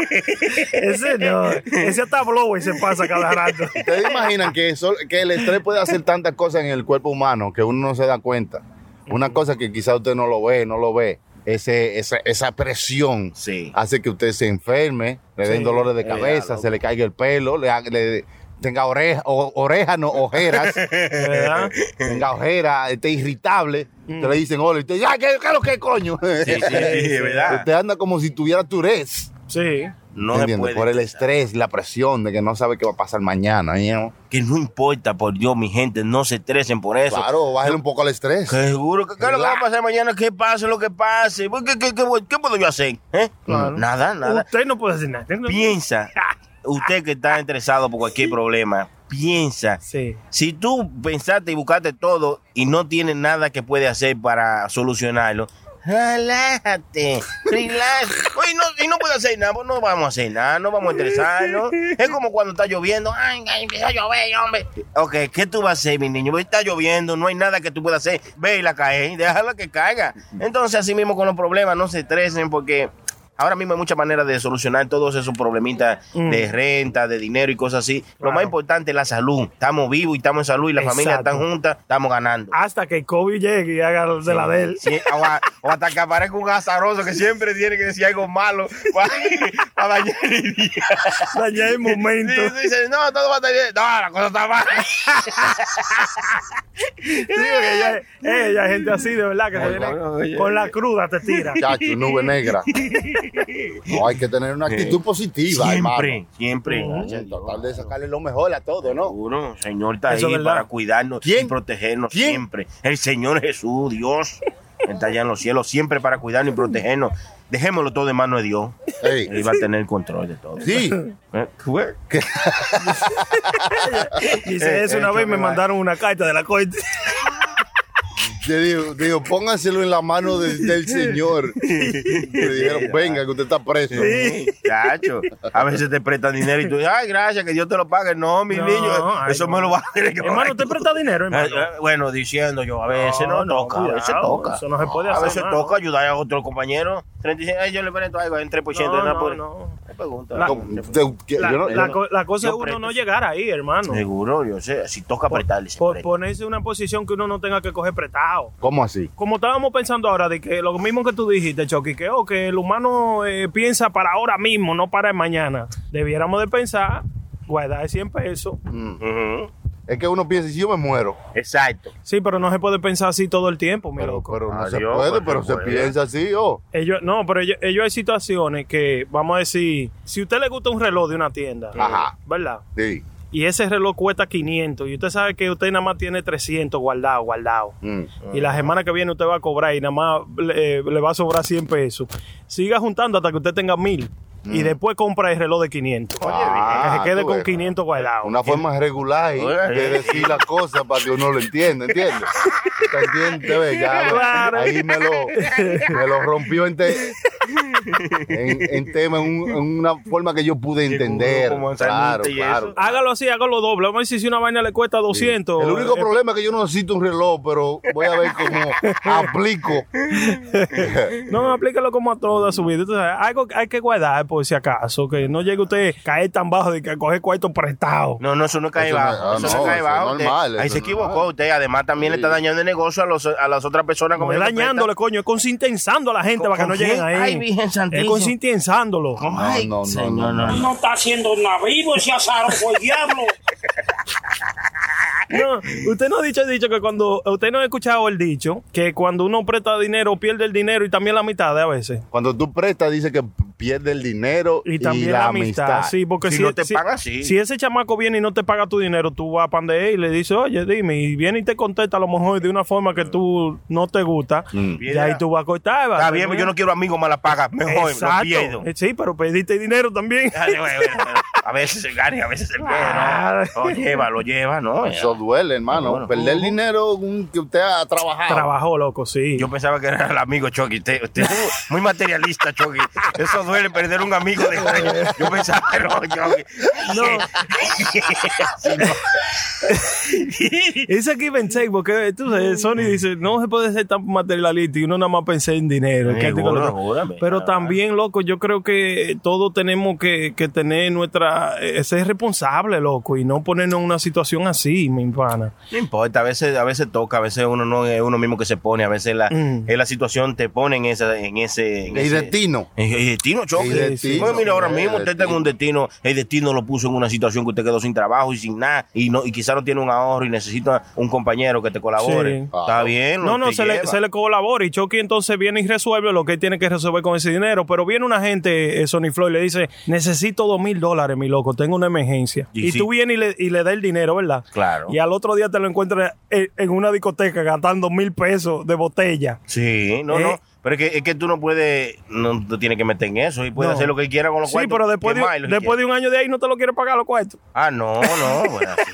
Ese no, ese hasta blow y se pasa cada rato. ¿Ustedes imaginan que, eso, que el estrés puede hacer tantas cosas en el cuerpo humano que uno no se da cuenta? Una cosa que quizá usted no lo ve, no lo ve. Ese, esa, esa presión Sí. hace que usted se enferme, le den Sí, dolores de cabeza, se le caiga el pelo, le, haga- le tenga oreja, o, oreja, no, ojeras, ¿Verdad? tenga ojeras, esté irritable. Te le dicen, hola, y usted, ya, ¿qué, qué es lo que coño? Sí, sí, sí, de verdad. Usted anda como si tuviera Tourette. Sí. No se puede. Por el estrés, la presión de que no sabe qué va a pasar mañana. ¿no? Que no importa, por Dios, mi gente, no se estresen por eso. Claro, bájale un poco el estrés. Que seguro que ¿qué es lo que va a pasar mañana, que pase lo que pase. Pues, ¿Qué, qué, qué, qué puedo yo hacer? ¿Eh? Claro. Nada, nada. Usted no puede hacer nada. Piensa, usted que está interesado por cualquier problema, piensa. Sí. Si tú pensaste y buscaste todo y no tienes nada que puede hacer para solucionarlo, relájate, relax. Oye, no, y no puedes hacer nada, pues no vamos a hacer nada, no vamos a estresarnos. Es como cuando está lloviendo, ay, ay, empieza a llover, hombre. Ok, ¿qué tú vas a hacer, mi niño? Pues Está lloviendo, no hay nada que tú puedas hacer. Ve y la cae, déjala que caiga. Entonces, así mismo con los problemas, no se estresen porque ahora mismo hay muchas maneras de solucionar todos esos problemitas de renta, de dinero y cosas así. Lo más importante es la salud. Estamos vivos y estamos en salud y la familia Exacto. están juntas, estamos ganando. Hasta que el COVID llegue y haga de la de él. Sí, o, a- o hasta que aparezca un azaroso que siempre tiene que decir algo malo para, para dañar el día. Dañar el momento. Sí, sí, dice, no, todo va a estar bien. No, la cosa está mal. Sí, porque ya, eh, ya hay gente así, de verdad, que se viene oye. con la cruda, te tira. Chacho, nube negra. No, hay que tener una actitud positiva, Siempre, hermano. siempre. Dios. Tratar de sacarle lo mejor a todo, ¿no? Seguro, el Señor está Eso ahí verdad. para cuidarnos ¿Quién? y protegernos ¿Quién? siempre. El Señor Jesús, Dios, está allá en los cielos, siempre para cuidarnos y protegernos. Dejémoslo todo en manos de Dios. Él va a tener el control de todo. sí, ¿Eh? ¿Qué? Dice eso, Eh, una eh, vez me mandaron una carta de la corte. Te digo, digo, pónganselo en la mano de- del Señor. Le dijeron, venga, que usted está preso. Sí, chacho. A veces te prestan dinero y tú dices, ay, gracias, que Dios te lo pague. No, mi No, niño, ay, eso no. me lo va a tener que Hermano, ¿usted presta dinero, hermano? Eh, eh, Bueno, diciendo yo, a veces no, toca, a veces cuidado, toca. Eso no se puede A hacer. veces hermano. toca ayudar a otro compañero. 35, ay, yo le presto algo en 3%. No, no, no, por- no. Pregunta. La- no- cosa es uno no llegar ahí, hermano. Seguro, yo sé. Si toca apretarle, se Por, ponerse en una posición que uno no tenga que coger prestado. ¿Cómo así? Como estábamos pensando ahora, de que lo mismo que tú dijiste, Chucky, que, oh, que el humano eh, piensa para ahora mismo, no para el mañana. Debiéramos de pensar, guardar 100 pesos. Mm. Es que uno piensa, si yo me muero. Exacto. Sí, pero no se puede pensar así todo el tiempo, mi Pero, loco. pero no se puede, pues, pero se puede. piensa así, oh. Ellos, no, pero ellos, ellos hay situaciones que, vamos a decir, si a usted le gusta un reloj de una tienda, Ajá. ¿verdad? Sí. Y ese reloj cuesta 500 y usted sabe que usted nada más tiene 300 guardado, guardado. Mm. Y la semana que viene usted va a cobrar y nada más le, eh, le va a sobrar 100 pesos. Siga juntando hasta que usted tenga 1000 y después compra el reloj de 500. Oye, Ah, que se quede con ves. 500 guardados. Una forma regular Oye. de decir las cosas para que uno lo entienda, ¿entiendes? ¿Te entiendes? Ve, ya, Claro. Ahí me lo, me lo rompió en, te- en, en tema, en, un- en una forma que yo pude entender. Claro, claro. eso. Hágalo así, hágalo doble. Vamos a decir si una vaina le cuesta 200. El único eh, problema es que yo no necesito un reloj, pero voy a ver cómo aplico. No, aplícalo como a toda su vida. Entonces, algo hay que guardar por si acaso, que no llegue usted a caer tan bajo de que coge cuarto prestado. No, no, eso no cae Eso bajo. ah, eso no, no cae eso bajo. es Usted- normal, ahí se equivocó normal. usted. Además, también le está dañando el negocio a, los, a las otras personas. No como es dañándole, coño, es concientizando a la gente ¿Con- para que no con lleguen quién? ahí. Ay, Virgen es Santísima. concientizándolo. Ay, No, no, no, señor, no, no, no. No está haciendo nada vivo ese azaro por el diablo. No, usted no ha dicho, dicho que cuando, usted no ha escuchado el dicho, que cuando uno presta dinero, pierde el dinero y también la mitad de a veces. Cuando tú prestas, dice que pierde el dinero Y también la, amistad. Sí, porque Si si, no te si- paga, sí. Si ese chamaco viene y no te paga tu dinero, tú vas a pandear y le dices, oye, dime, y viene y te contesta a lo mejor de una forma que tú no te gusta, y ahí tú vas a cortar. Está bien, pero yo no quiero amigos mala paga. Mejor, lo Exacto. pierdo. Eh, Sí, pero pediste dinero también. A veces se gana y a veces se pierde. ¿no? Lo lleva, lo lleva, ¿no? Eso duele, hermano. Bueno. Perder dinero un- que usted ha trabajado. Trabajó, loco, sí. Yo pensaba que era el amigo Chucky. Usted, muy materialista, Chucky. Eso duele perder un amigo de. Yo pensaba que no, Chucky. No. Sí. Ese aquí pensé, porque tú sabes, Sony dice, no se puede ser tan materialista y uno nada más pensé en dinero. otro. júrame. Pero también, loco, yo creo que todos tenemos que, que tener nuestra, eh, ser responsable, loco, y no ponernos en una situación así, mi pana. No importa, a veces, a veces toca, a veces uno no es uno mismo que se pone, a veces la, Mm. es la situación te pone en esa, en ese, en El ese- destino. En el destino, Chucky. Destino, Bueno, mira, ahora mismo usted está en un destino, el destino lo puso en una situación que usted quedó sin trabajo y sin nada, y no, y quizá no tiene un ahorro y necesita un compañero que te colabore. Sí. Está bien, No, no, se le, se le colabora y Chucky entonces viene y resuelve lo que él tiene que resolver con ese dinero. Pero viene una gente, eh, Sony Floyd, y le dice, necesito dos mil dólares, mi loco, tengo una emergencia. Y Y, sí. tú vienes y le, y le das el dinero, ¿verdad? Claro. Y al otro día te lo encuentras en, en una discoteca gastando mil pesos de botella. Sí, no, Eh. no. Pero es que, es que tú no puedes, no te tienes que meter en eso y puedes No. hacer lo que quiera con los Sí, cuartos. pero después, de, después de un año de ahí no te lo quiere pagar los cuartos. Ah, no, no. Bueno, así.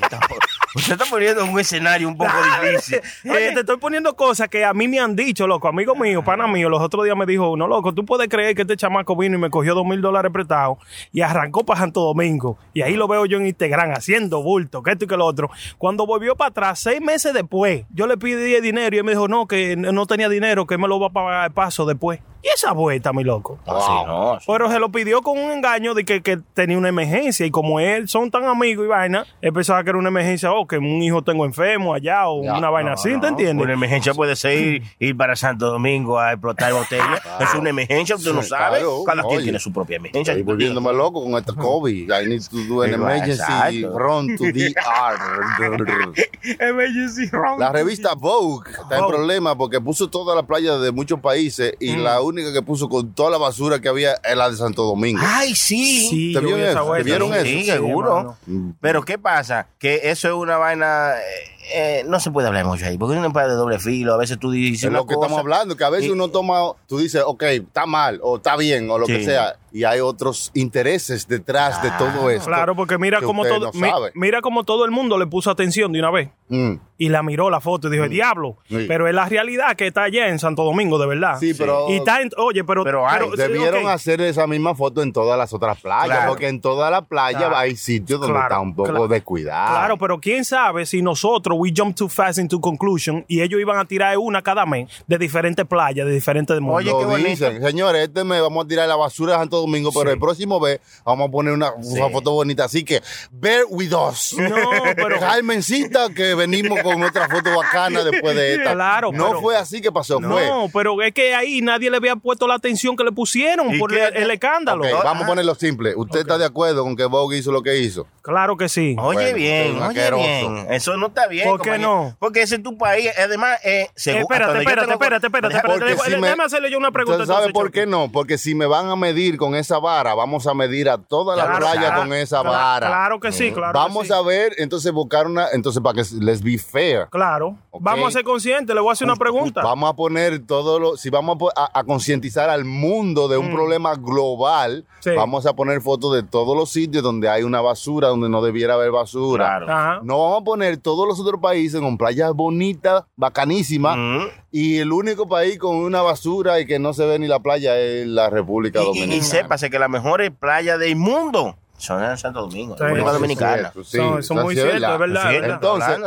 Usted está poniendo un escenario un poco difícil. Oye, Eh, te estoy poniendo cosas que a mí me han dicho, loco. Amigo mío, pana mío, los otros días me dijo, no, loco, tú puedes creer que este chamaco vino y me cogió dos mil dólares prestados y arrancó para Santo Domingo. Y ahí lo veo yo en Instagram haciendo bulto, que esto y que lo otro. Cuando volvió para atrás, seis meses después, yo le pedí dinero y él me dijo, no, que no tenía dinero, que me lo va a pagar paso después. Y esa vuelta, mi loco. así no. así. Pero se lo pidió con un engaño de que, que tenía una emergencia. Y como él son tan amigos y vaina, él pensaba que era una emergencia, o que un hijo tengo enfermo allá, o Ya, una vaina así, ¿te entiendes? Una emergencia puede ser ir, ir para Santo Domingo a explotar botellas. Es una emergencia, usted no sabe. claro. Cada quien tiene su propia emergencia. Estoy volviéndome loco con esta COVID. I need to do an emergency run to DR. Emergency round. La revista Vogue está en Vogue. problema porque puso toda la playa de muchos países y la única que puso con toda la basura que había es la de Santo Domingo. Ay, sí. Sí, ¿Te vieron eso? ¿Te vieron Sí, eso? sí, Sí, seguro. hermano. Pero ¿qué pasa? Que eso es una vaina... eh, eh, no se puede hablar mucho ahí, porque es una vaina de doble filo. A veces tú dices Es lo que cosa- estamos hablando, que a veces y- uno toma, tú dices, ok, está mal o está bien o lo que Sí. sea, y hay otros intereses detrás de todo esto. Claro, porque mira como todo, no mi- sabe. mira como todo el mundo le puso atención de una vez Mm. y la miró la foto y dijo, diablo, Sí. pero es la realidad que está allá en Santo Domingo, de verdad. Sí, pero- Y está en, oye, pero, Pero hay, sí, Debieron hacer esa misma foto en todas las otras playas, Claro. porque en toda la playa Claro. hay sitios donde Claro, está un poco claro. descuidado. Claro, pero quién sabe si nosotros, we jump too fast into conclusion, y ellos iban a tirar una cada mes de diferentes playas, de diferentes. Oye, Lo qué bonito. dicen, señores, este mes vamos a tirar la basura de Santo Domingo, pero el próximo vez vamos a poner una, una foto bonita. Así que, bear with us. No, pero- Carmencita, que venimos con otra foto bacana después de esta. Claro, No pero- fue así que pasó, fue. No, pero es que ahí nadie le había puesto la atención que le pusieron ¿Y por qué? el, el escándalo. Vamos a ponerlo simple. ¿Usted está de acuerdo con que Vogue hizo lo que hizo? Claro que sí. Oye Bueno, bien, oye asqueroso. bien. Eso no está bien. ¿Por qué compañero. no? Porque ese es tu país. Además, eh, según- espérate, espérate, tengo- espérate, espérate, espérate. Porque Déjame- si me- déjame hacerle yo una pregunta. ¿Usted sabe entonces, por qué Chucky. no? Porque si me van a medir con esa vara, vamos a medir a toda la playa claro, con esa claro, vara. Claro que sí, claro. que Vamos sí. a ver, entonces buscar una, entonces para que les be fair. Claro. Vamos a ser conscientes. Le voy a hacer una pregunta. Vamos a poner todo lo, si vamos a po- a, a concientizar al mundo de un problema global, Mm. Sí. vamos a poner fotos de todos los sitios donde hay una basura, donde no debiera haber basura. Claro. Ajá. No vamos a poner todos los otros países con playas bonitas, bacanísimas, Mm. Y el único país con una basura y que no se ve ni la playa es la República Y- y, Dominicana. y sépase que las mejores playas del mundo son en Santo Domingo, Sí. República Dominicana. cierto, sí, Son- muy sí ciertos, es verdad, Sí, es verdad. Entonces,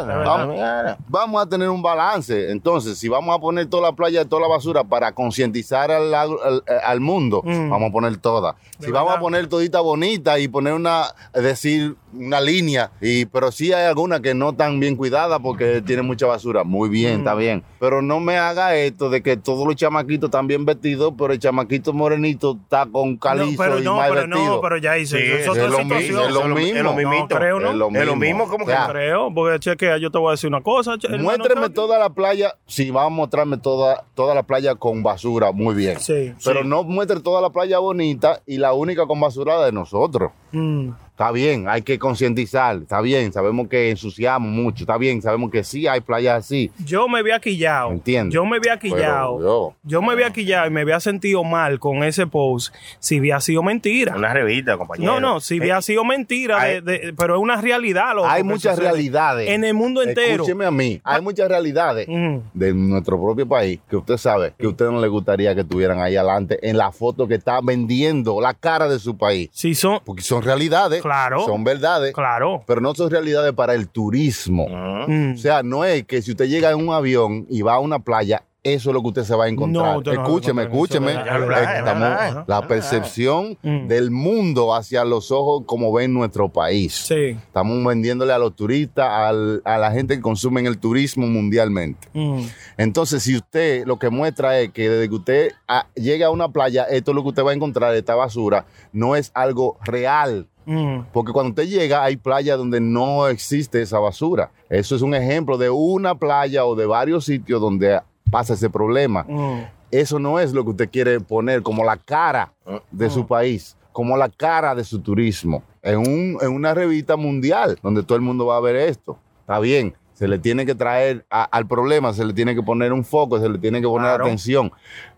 vamos- a tener un balance. Entonces, si vamos a poner toda la playa, toda la basura para concientizar al, al- al mundo, Mm. vamos a poner toda. De Si vamos a poner todita bonita y poner una, decir, una línea, y pero sí hay alguna que no tan bien cuidada porque tiene mucha basura. Muy bien, Mm. está bien. Pero no me haga esto de que todos los chamaquitos están bien vestidos, pero el chamaquito morenito está con No, calizo pero y no, mal pero vestido. no, pero ya hice. Sí, es lo mismo, situación. es lo Es lo mismo. mismo. No, creo, ¿no? Es lo Es lo mismo, ¿cómo que O sea, no? Creo, porque chequea, yo te voy a decir una cosa. Muéstreme toda la playa. Si va a mostrarme toda, toda la playa con basura, muy bien. Sí, Pero sí. no muestre toda la playa bonita y la única con basura de nosotros. Mm. Está bien, hay que concientizar. Está bien, sabemos que ensuciamos mucho. Está bien, sabemos que sí hay playas así. Yo me había quillado. Entiendo. Yo me había quillado. Pero yo- Yo me había quillado y me había sentido mal con ese post si había sido mentira. Una revista, compañero. No, no, si Eh, había sido mentira, hay- de- de- pero es una realidad. loco, hay muchas sucede realidades. En el mundo entero. Escúcheme a mí. Hay muchas realidades Ujú. de nuestro propio país que usted sabe que a usted no le gustaría que estuvieran ahí adelante en la foto que está vendiendo la cara de su país. Si son, Porque son realidades. Claro. Son verdades. claro. pero no son realidades para el turismo. Mm. O sea, no es que si usted llega en un avión y va a una playa, eso es lo que usted se va a encontrar. No, no escúcheme, escúcheme. es estamos- la percepción del mundo hacia los ojos como ven nuestro país. Sí. Estamos vendiéndole a los turistas, al- a la gente que consume el turismo mundialmente. Mm. Entonces, si usted lo que muestra es que desde que usted ah, llega a una playa, esto es lo que usted va a encontrar, esta basura, no es algo real. Mm. Porque cuando usted llega, hay playas donde no existe esa basura. Eso es un ejemplo de una playa o de varios sitios donde pasa ese problema. Mm. Eso no es lo que usted quiere poner como la cara de su país, como la cara de su turismo, en, un- en una revista mundial donde todo el mundo va a ver esto. Está bien, se le tiene que traer a- al problema, se le tiene que poner un foco, se le tiene que poner Claro. atención.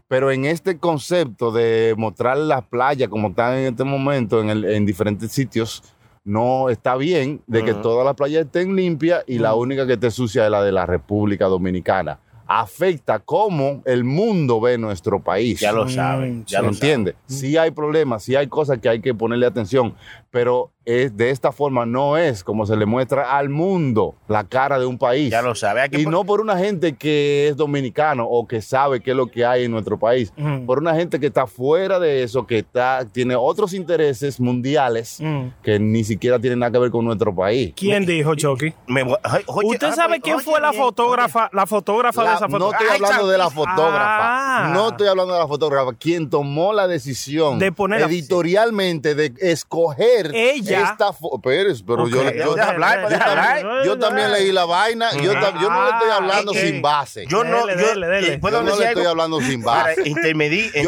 Pero en este concepto de mostrar las playas como están en este momento en, el- en diferentes sitios, no está bien de que todas las playas estén limpias y la única que esté sucia es la de la República Dominicana. Afecta cómo el mundo ve nuestro país. Ya lo saben, ya ¿Se lo entiende? Sí hay problemas, sí hay cosas que hay que ponerle atención, pero es de esta forma no es como se le muestra al mundo la cara de un país. Ya lo sabe. Hay que Y no por una gente que es dominicano o que sabe qué es lo que hay en nuestro país, Mm. por una gente que está fuera de eso, que está, tiene otros intereses mundiales Mm. que ni siquiera tienen nada que ver con nuestro país. ¿Quién dijo, Chucky? me ¿Usted ah, sabe quién oye, fue la fotógrafa, la fotógrafa de esa foto? no estoy hablando de la fotógrafa. Ah. No estoy hablando de la fotógrafa. Quien tomó la decisión De poner a- editorialmente de escoger Ella. Esta foto. Pérez, pero yo, yo, hablar, también, hablar. yo también leí la vaina. Yo, yo no le estoy Ah, hablando ok. sin base. Yo no, Dele, yo, dele, dele. eh, ¿puedo Yo no decir le estoy algo? hablando sin base. Yo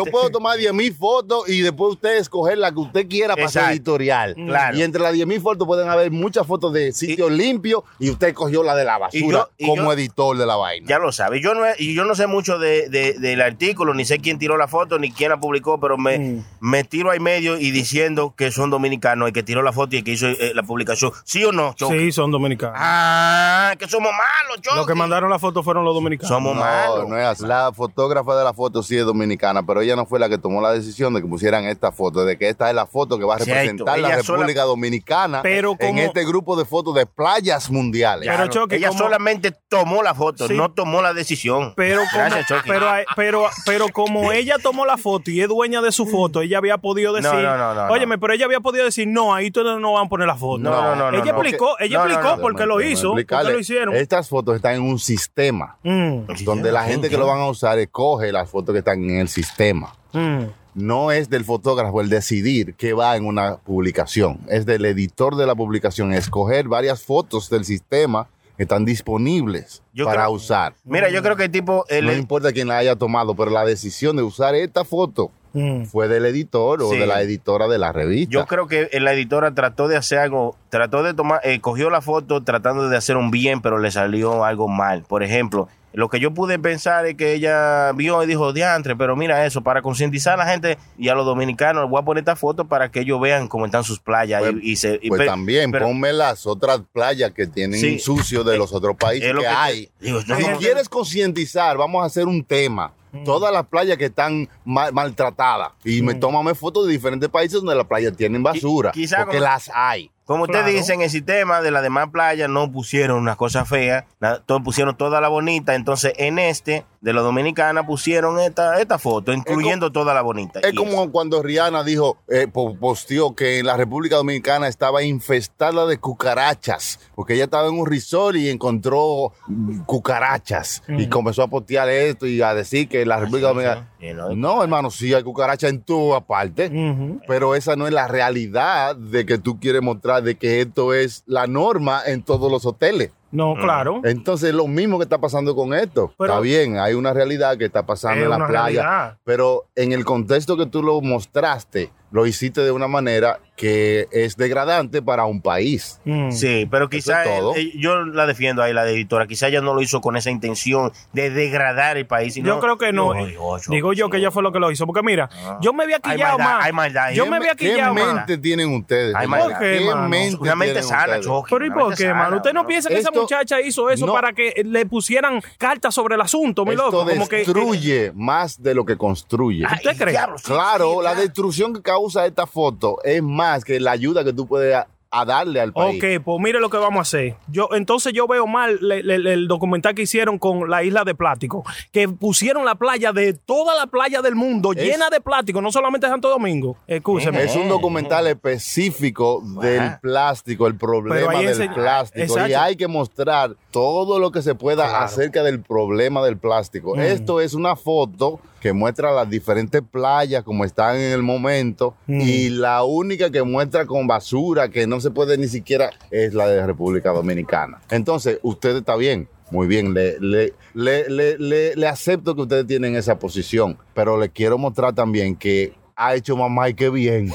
este- puedo tomar 10 mil fotos y después usted escoger la que usted quiera para ser Exacto. editorial. Claro. Y entre las 10 mil fotos pueden haber muchas fotos de sitios limpios y usted cogió la de la basura y como yo- editor de la vaina. Ya lo sabe. Yo no, y yo no sé mucho de, de- del artículo, ni sé quién tiró la foto, ni quién la publicó, pero me, Mm. me tiro ahí medio y diciendo que son dominicanos y que tiró la la foto y el que hizo eh, la publicación. ¿Sí o no, Chucky? Sí, son dominicanos. Ah, que somos malos, Chucky. Los que mandaron la foto fueron los dominicanos. Somos No, malos. no es así. La fotógrafa de la foto sí es dominicana, pero ella no fue la que tomó la decisión de que pusieran esta foto, de que esta es la foto que va a representar la sola- República Dominicana Pero en como- este grupo de fotos de playas mundiales. Pero, Chucky, Ella como- solamente tomó la foto, Sí. no tomó la decisión. Pero como, Gracias, pero, hay- pero, pero como ella tomó la foto y es dueña de su foto, ella había podido decir, No, no, no, no, óyeme, pero ella había podido decir, no, ahí ustedes no van a poner la foto. No, no, no, ella no. explicó, ella explicó por qué lo hizo, por qué explicarle. lo hicieron. Estas fotos están en un sistema Mm, donde la gente que lo van a usar escoge las fotos que están en el sistema. mm. No es del fotógrafo el decidir qué va en una publicación. Es del editor de la publicación escoger varias fotos del sistema están disponibles Yo para creo- usar. Mira, yo creo que el tipo. No importa quién la haya tomado, pero la decisión de usar esta foto Mm. fue del editor o Sí. de la editora de la revista. Yo creo que la editora trató de hacer algo, trató de tomar, eh, cogió la foto tratando de hacer un bien, pero le salió algo mal. Por ejemplo, lo que yo pude pensar es que ella vio y dijo, diantre, pero mira eso, para concientizar a la gente y a los dominicanos, voy a poner esta foto para que ellos vean cómo están sus playas Pues- y, y se... y Pues pe- también, pero- ponme las otras playas que tienen Sí. sucio de los otros países que, que hay. digo, no, si no, quieres concientizar, vamos a hacer un tema. Todas las playas que están mal- maltratadas. Y me tómame fotos de diferentes países donde las playas tienen basura. quizá porque como- las hay. Como Claro. dice, en el sistema de las demás playas no pusieron unas cosas feas, na- todo, pusieron toda la bonita. Entonces, en este, de la dominicana, pusieron esta, esta foto, incluyendo toda la bonita. Es Y como cuando Rihanna dijo, eh, po- posteó que en la República Dominicana estaba infestada de cucarachas, porque ella estaba en un resort y encontró mm, cucarachas y comenzó a postear esto y a decir que en la República Dominicana... Sí, ¿no? No, hermano, sí hay cucarachas en tu aparte, Ujú. pero esa no es la realidad de que tú quieres mostrar de que esto es la norma en todos los hoteles. No, claro. Entonces, lo mismo que está pasando con esto. Pero- está bien, hay una realidad que está pasando Es en la playa, realidad. pero en el contexto que tú lo mostraste, lo hiciste de una manera que es degradante para un país. Mm. Sí, pero quizá es todo. él- él- yo la defiendo ahí, la editora. Quizá ella no lo hizo con esa intención de degradar el país. sino- Yo creo que no. Eh, Digo yo sí. que ella fue lo que lo hizo. Porque mira, yo me había Hay quillado maldad, más. hay maldad. Yo ¿Qué me había ¿Qué quillado más. mente tienen ustedes? Ay, hermano? ¿por qué, ¿Qué mente Una mente sana. Pero ¿y por qué, mano? ¿Usted no piensa que esa muchacha hizo eso no. para que le pusieran cartas sobre el asunto, mi Esto loco? Como que, destruye más de lo que construye. ¿Usted cree? Claro, la destrucción que causa esta foto es más que la ayuda que tú puedes a, darle al país. Ok, pues mire lo que vamos a hacer. Yo, entonces yo veo mal le- le- le- el documental que hicieron con la isla de plástico, que pusieron la playa de toda la playa del mundo Es- llena de plástico, no solamente Santo Domingo. Escúcheme. Es un documental específico del plástico, el problema del plástico. Y hay que mostrar todo lo que se pueda Claro. acerca del problema del plástico. Esto es una foto que muestra las diferentes playas como están en el momento y la única que muestra con basura que no se puede ni siquiera es la de República Dominicana. Entonces, usted está bien. Muy bien, le, le, le, le, acepto que ustedes tienen esa posición, pero le quiero mostrar también que ha hecho mamá y qué bien.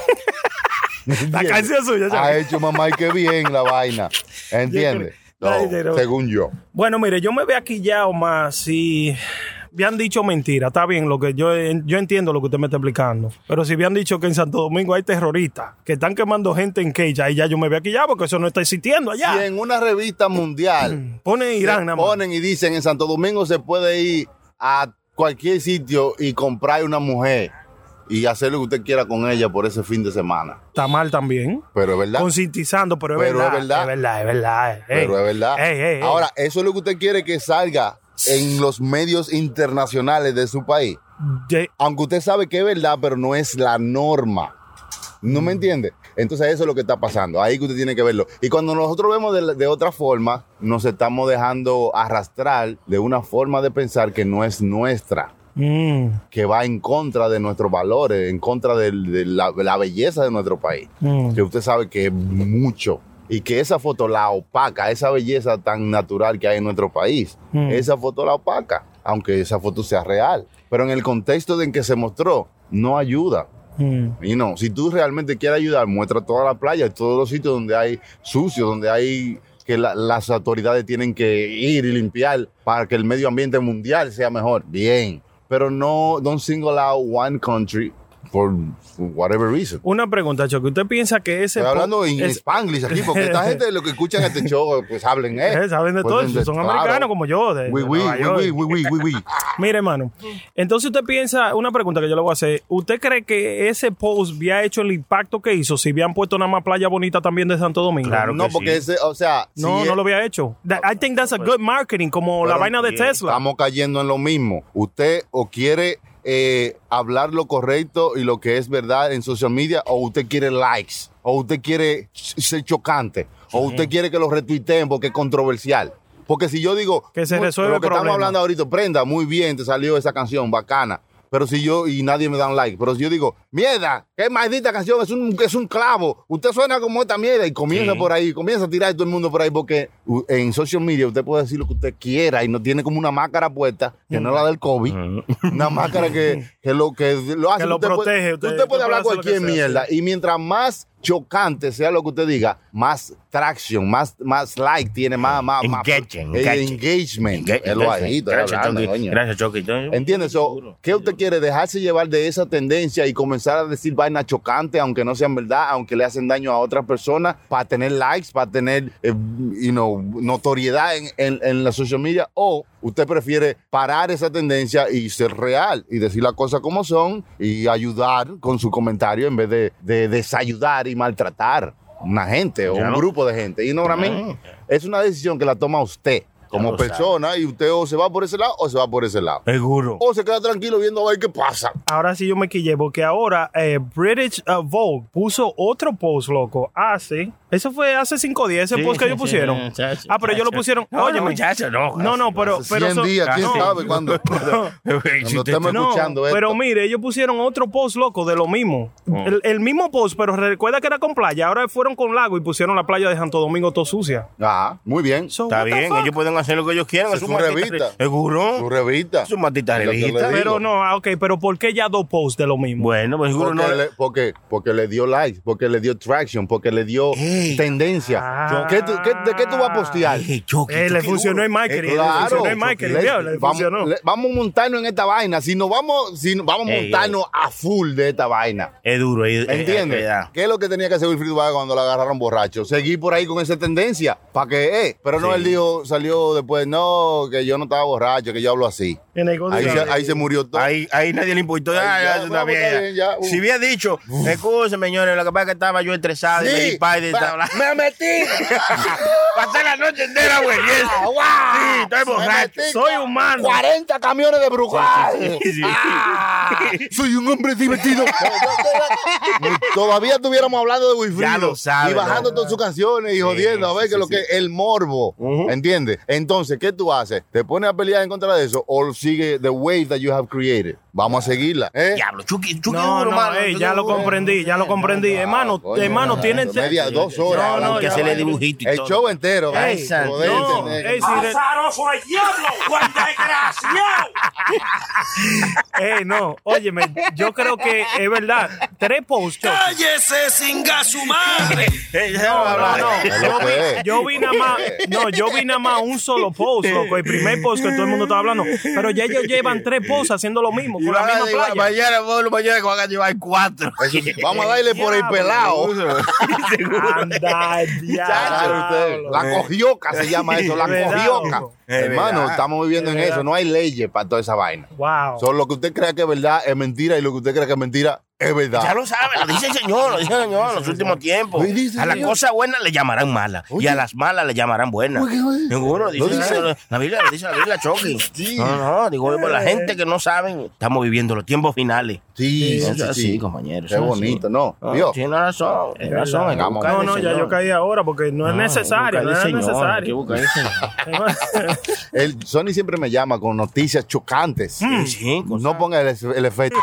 La canción suya, ya. Ha hecho mamá y qué bien la vaina. ¿Entiendes? No, según yo. Bueno, mire, yo me veo quillado más si habían dicho mentira. Está bien, lo que yo, yo entiendo lo que usted me está explicando. Pero si habían dicho que en Santo Domingo hay terroristas que están quemando gente en Cage, ahí ya yo me veo quillado porque eso no está existiendo allá. Si en una revista mundial Pone Irán nada más. ponen y dicen en Santo Domingo se puede ir a cualquier sitio y comprar una mujer y hacer lo que usted quiera con ella por ese fin de semana. Está mal también. Pero es verdad. Concientizando, pero es Pero verdad. es verdad. Es verdad, es verdad. Ey, Pero es verdad. ey, ey, ey. Ahora, eso es lo que usted quiere que salga en los medios internacionales de su país. De- Aunque usted sabe que es verdad, pero no es la norma. ¿No Mm. me entiende? Entonces eso es lo que está pasando. Ahí que usted tiene que verlo. Y cuando nosotros vemos de, de otra forma, nos estamos dejando arrastrar de una forma de pensar que no es nuestra, Mm, que va en contra de nuestros valores, en contra de, la, la belleza de nuestro país. mm. Que usted sabe que es mucho. Y que esa foto la opaca, esa belleza tan natural que hay en nuestro país, Mm. esa foto la opaca, aunque esa foto sea real. Pero en el contexto en que se mostró, no ayuda. Mm. Y no, si tú realmente quieres ayudar, muestra toda la playa, todos los sitios donde hay sucio, donde hay que la- las autoridades tienen que ir y limpiar para que el medio ambiente mundial sea mejor. Bien. Pero no, don't single out one country por whatever reason. Una pregunta, Choque. ¿Usted piensa que ese... Estoy hablando en es- Spanglish aquí, porque esta gente lo que escuchan este show, pues hablen, ¿eh? Eh, saben de Pues, todo, de- son claro. americanos como yo. De, Oui, de oui, Nueva oui, oui, oui, oui, oui, oui. Mire, hermano, entonces usted piensa, una pregunta que yo le voy a hacer, ¿usted cree que ese post había hecho el impacto que hizo si habían puesto nada más playa bonita también de Santo Domingo? Claro No, que porque sí. ese, o sea, No, si no es- lo había hecho. That- I think that's a good marketing, como la vaina de bien, Tesla. estamos cayendo en lo mismo. Usted o quiere eh, hablar lo correcto y lo que es verdad en social media, o usted quiere likes, o usted quiere ser chocante, o usted quiere que lo retuiteen porque es controversial. Porque si yo digo Que se resuelve lo que el estamos hablando ahorita, prenda, muy bien, te salió esa canción, bacana. Pero si yo, y nadie me da un like, pero si yo digo, mierda, qué maldita canción, es un, es un clavo, usted suena como esta mierda y comienza Sí. por ahí, comienza a tirar a todo el mundo por ahí, porque en social media usted puede decir lo que usted quiera y no tiene como una máscara puesta, que no es la del COVID, una máscara que, que lo que lo hace Que lo usted puede- protege, Usted, usted- puede hablar cualquier mierda y mientras más chocante sea lo que usted diga, más traction, más, más like tiene, más, más, más- eh, engaging. engagement. Engage- Es lo Gracias, hablando, coño. Gracias. ¿Entiendes? So, ¿Qué usted quiere? ¿Dejarse llevar de esa tendencia y comenzar a decir vainas chocantes, aunque no sean verdad, aunque le hacen daño a otras personas, para tener likes, para tener eh, you know, notoriedad en, en- en la social media? ¿O usted prefiere parar esa tendencia y ser real y decir las cosas como son y ayudar con su comentario en vez de, de desayudar y maltratar una gente o Ya un grupo de gente? Y no, para mí, es una decisión que la toma usted como persona y usted o se va por ese lado o se va por ese lado. Seguro. O se queda tranquilo viendo a ver qué pasa. Ahora sí yo me quillé porque ahora eh, British uh, Vogue puso otro post, loco, hace... Eso fue hace cinco días, ese Sí, post que sí, ellos sí, pusieron. muchacho, ah, pero ellos lo pusieron... No, Oye, no, muchacho, no. No, no, pero... Hace pero 100 eso- días, quién no. sabe cuándo. Cuando estemos No, escuchando esto. pero mire, ellos pusieron otro post loco de lo mismo. Oh. El, el mismo post, pero recuerda que era con playa. Ahora fueron con lago y pusieron la playa de Santo Domingo todo sucia. Ajá, muy bien. So, Está bien, ellos pueden hacer lo que ellos quieran. Es su maldita revista. re- Seguro. Su revista. Maldita le revista. digo. Pero no, ah, ok, pero ¿por qué ya dos posts de lo mismo? Bueno, pues seguro Porque, no. le, porque, porque le dio likes, porque le dio traction, porque le dio Ey. tendencia. Ah. ¿Qué tú- qué- ¿De qué tú vas a postear? Ey, Chucky, Eh, le funcionó en marketing. Eh, le claro, funcionó en marketing. le- le vamos, funcionó. le- vamos a montarnos en esta vaina. Si nos vamos, si nos vamos a montarnos a full de esta vaina. Es duro. es- es- ¿Entiendes? es. ¿Qué es lo que tenía que hacer Wilfrido Vargas cuando lo agarraron borracho? Seguir por ahí con esa tendencia. ¿Para que Eh, pero no, Sí. él dijo, salió después, no, que yo no estaba borracho, que yo hablo así. En el Ahí se, ahí se murió todo. Ahí, ahí nadie le importó. Ahí Ah, ya, ya, bien. ya. Uh. Si hubiera dicho, escúcheme, señores, lo que pasa es que estaba yo estresado y me pa- me metí. Pasé la noche entera, güey. Ah, wow. Sí, estoy borracho. metí Soy humano. 40 camiones de. Sí, sí. Ah, soy un hombre divertido. Todavía estuviéramos hablando de Wilfrido. Ya lo sabe, Y bajando ¿no? todas sus canciones y jodiendo a ver sí, que lo sí, que el morbo. ¿Entiendes? Entonces, ¿qué tú haces? ¿Te pones a pelear en contra de eso o sigue the wave that you have created? Vamos a seguirla. ¿eh? Diablo, Chucky, Chucky No, duro, no, mano. ey, ya lo comprendí, ya lo comprendí. hermano, Coño, hermano, tienen... media, dos horas. No, no, que hacerle va. dibujito y El todo. show entero. ¿eh? santo. Poder No, ey, si re- ¡Azaroso el diablo! ¡Buen desgraciado! ey, no, óyeme, yo creo que es verdad. Tres posts, Chucky. ¡Cállese, singa su madre! Ey, No, no, no. Yo vi, yo vi nada más, no, yo vi nada más un solo post, loco. El primer post que todo el mundo estaba hablando. Pero ya ellos llevan tres posts haciendo lo mismo, la misma playa. Mañana, bueno, mañana que van a llevar cuatro. Eso, vamos a darle por el pelado. Anda. La cogioca se llama eso, la cogioca. Hermano, verdad. estamos viviendo Es en verdad. eso. No hay leyes para toda esa vaina. Wow. Solo lo que usted crea que es verdad es mentira y lo que usted cree que es mentira es verdad. Ya lo sabe, lo dice el Señor, lo dice el Señor en los últimos tiempos. A las cosas buenas le llamarán malas y a las malas le llamarán buenas. Seguro, dice, ¿Lo dice? la- Biblia, lo dice la Biblia. Sí. No, no, digo, por la gente que no saben, estamos viviendo los tiempos finales. Sí, sí, es sí. así, compañero. Qué es así. bonito, ¿no? No, ¿Vio? Tiene razón, tiene razón. hay que No, al no, ya yo caí ahora porque no es No, necesario, hay que no es Señor, necesario. El Sony siempre me llama con noticias chocantes. Sí, sí, No ponga el, el efecto.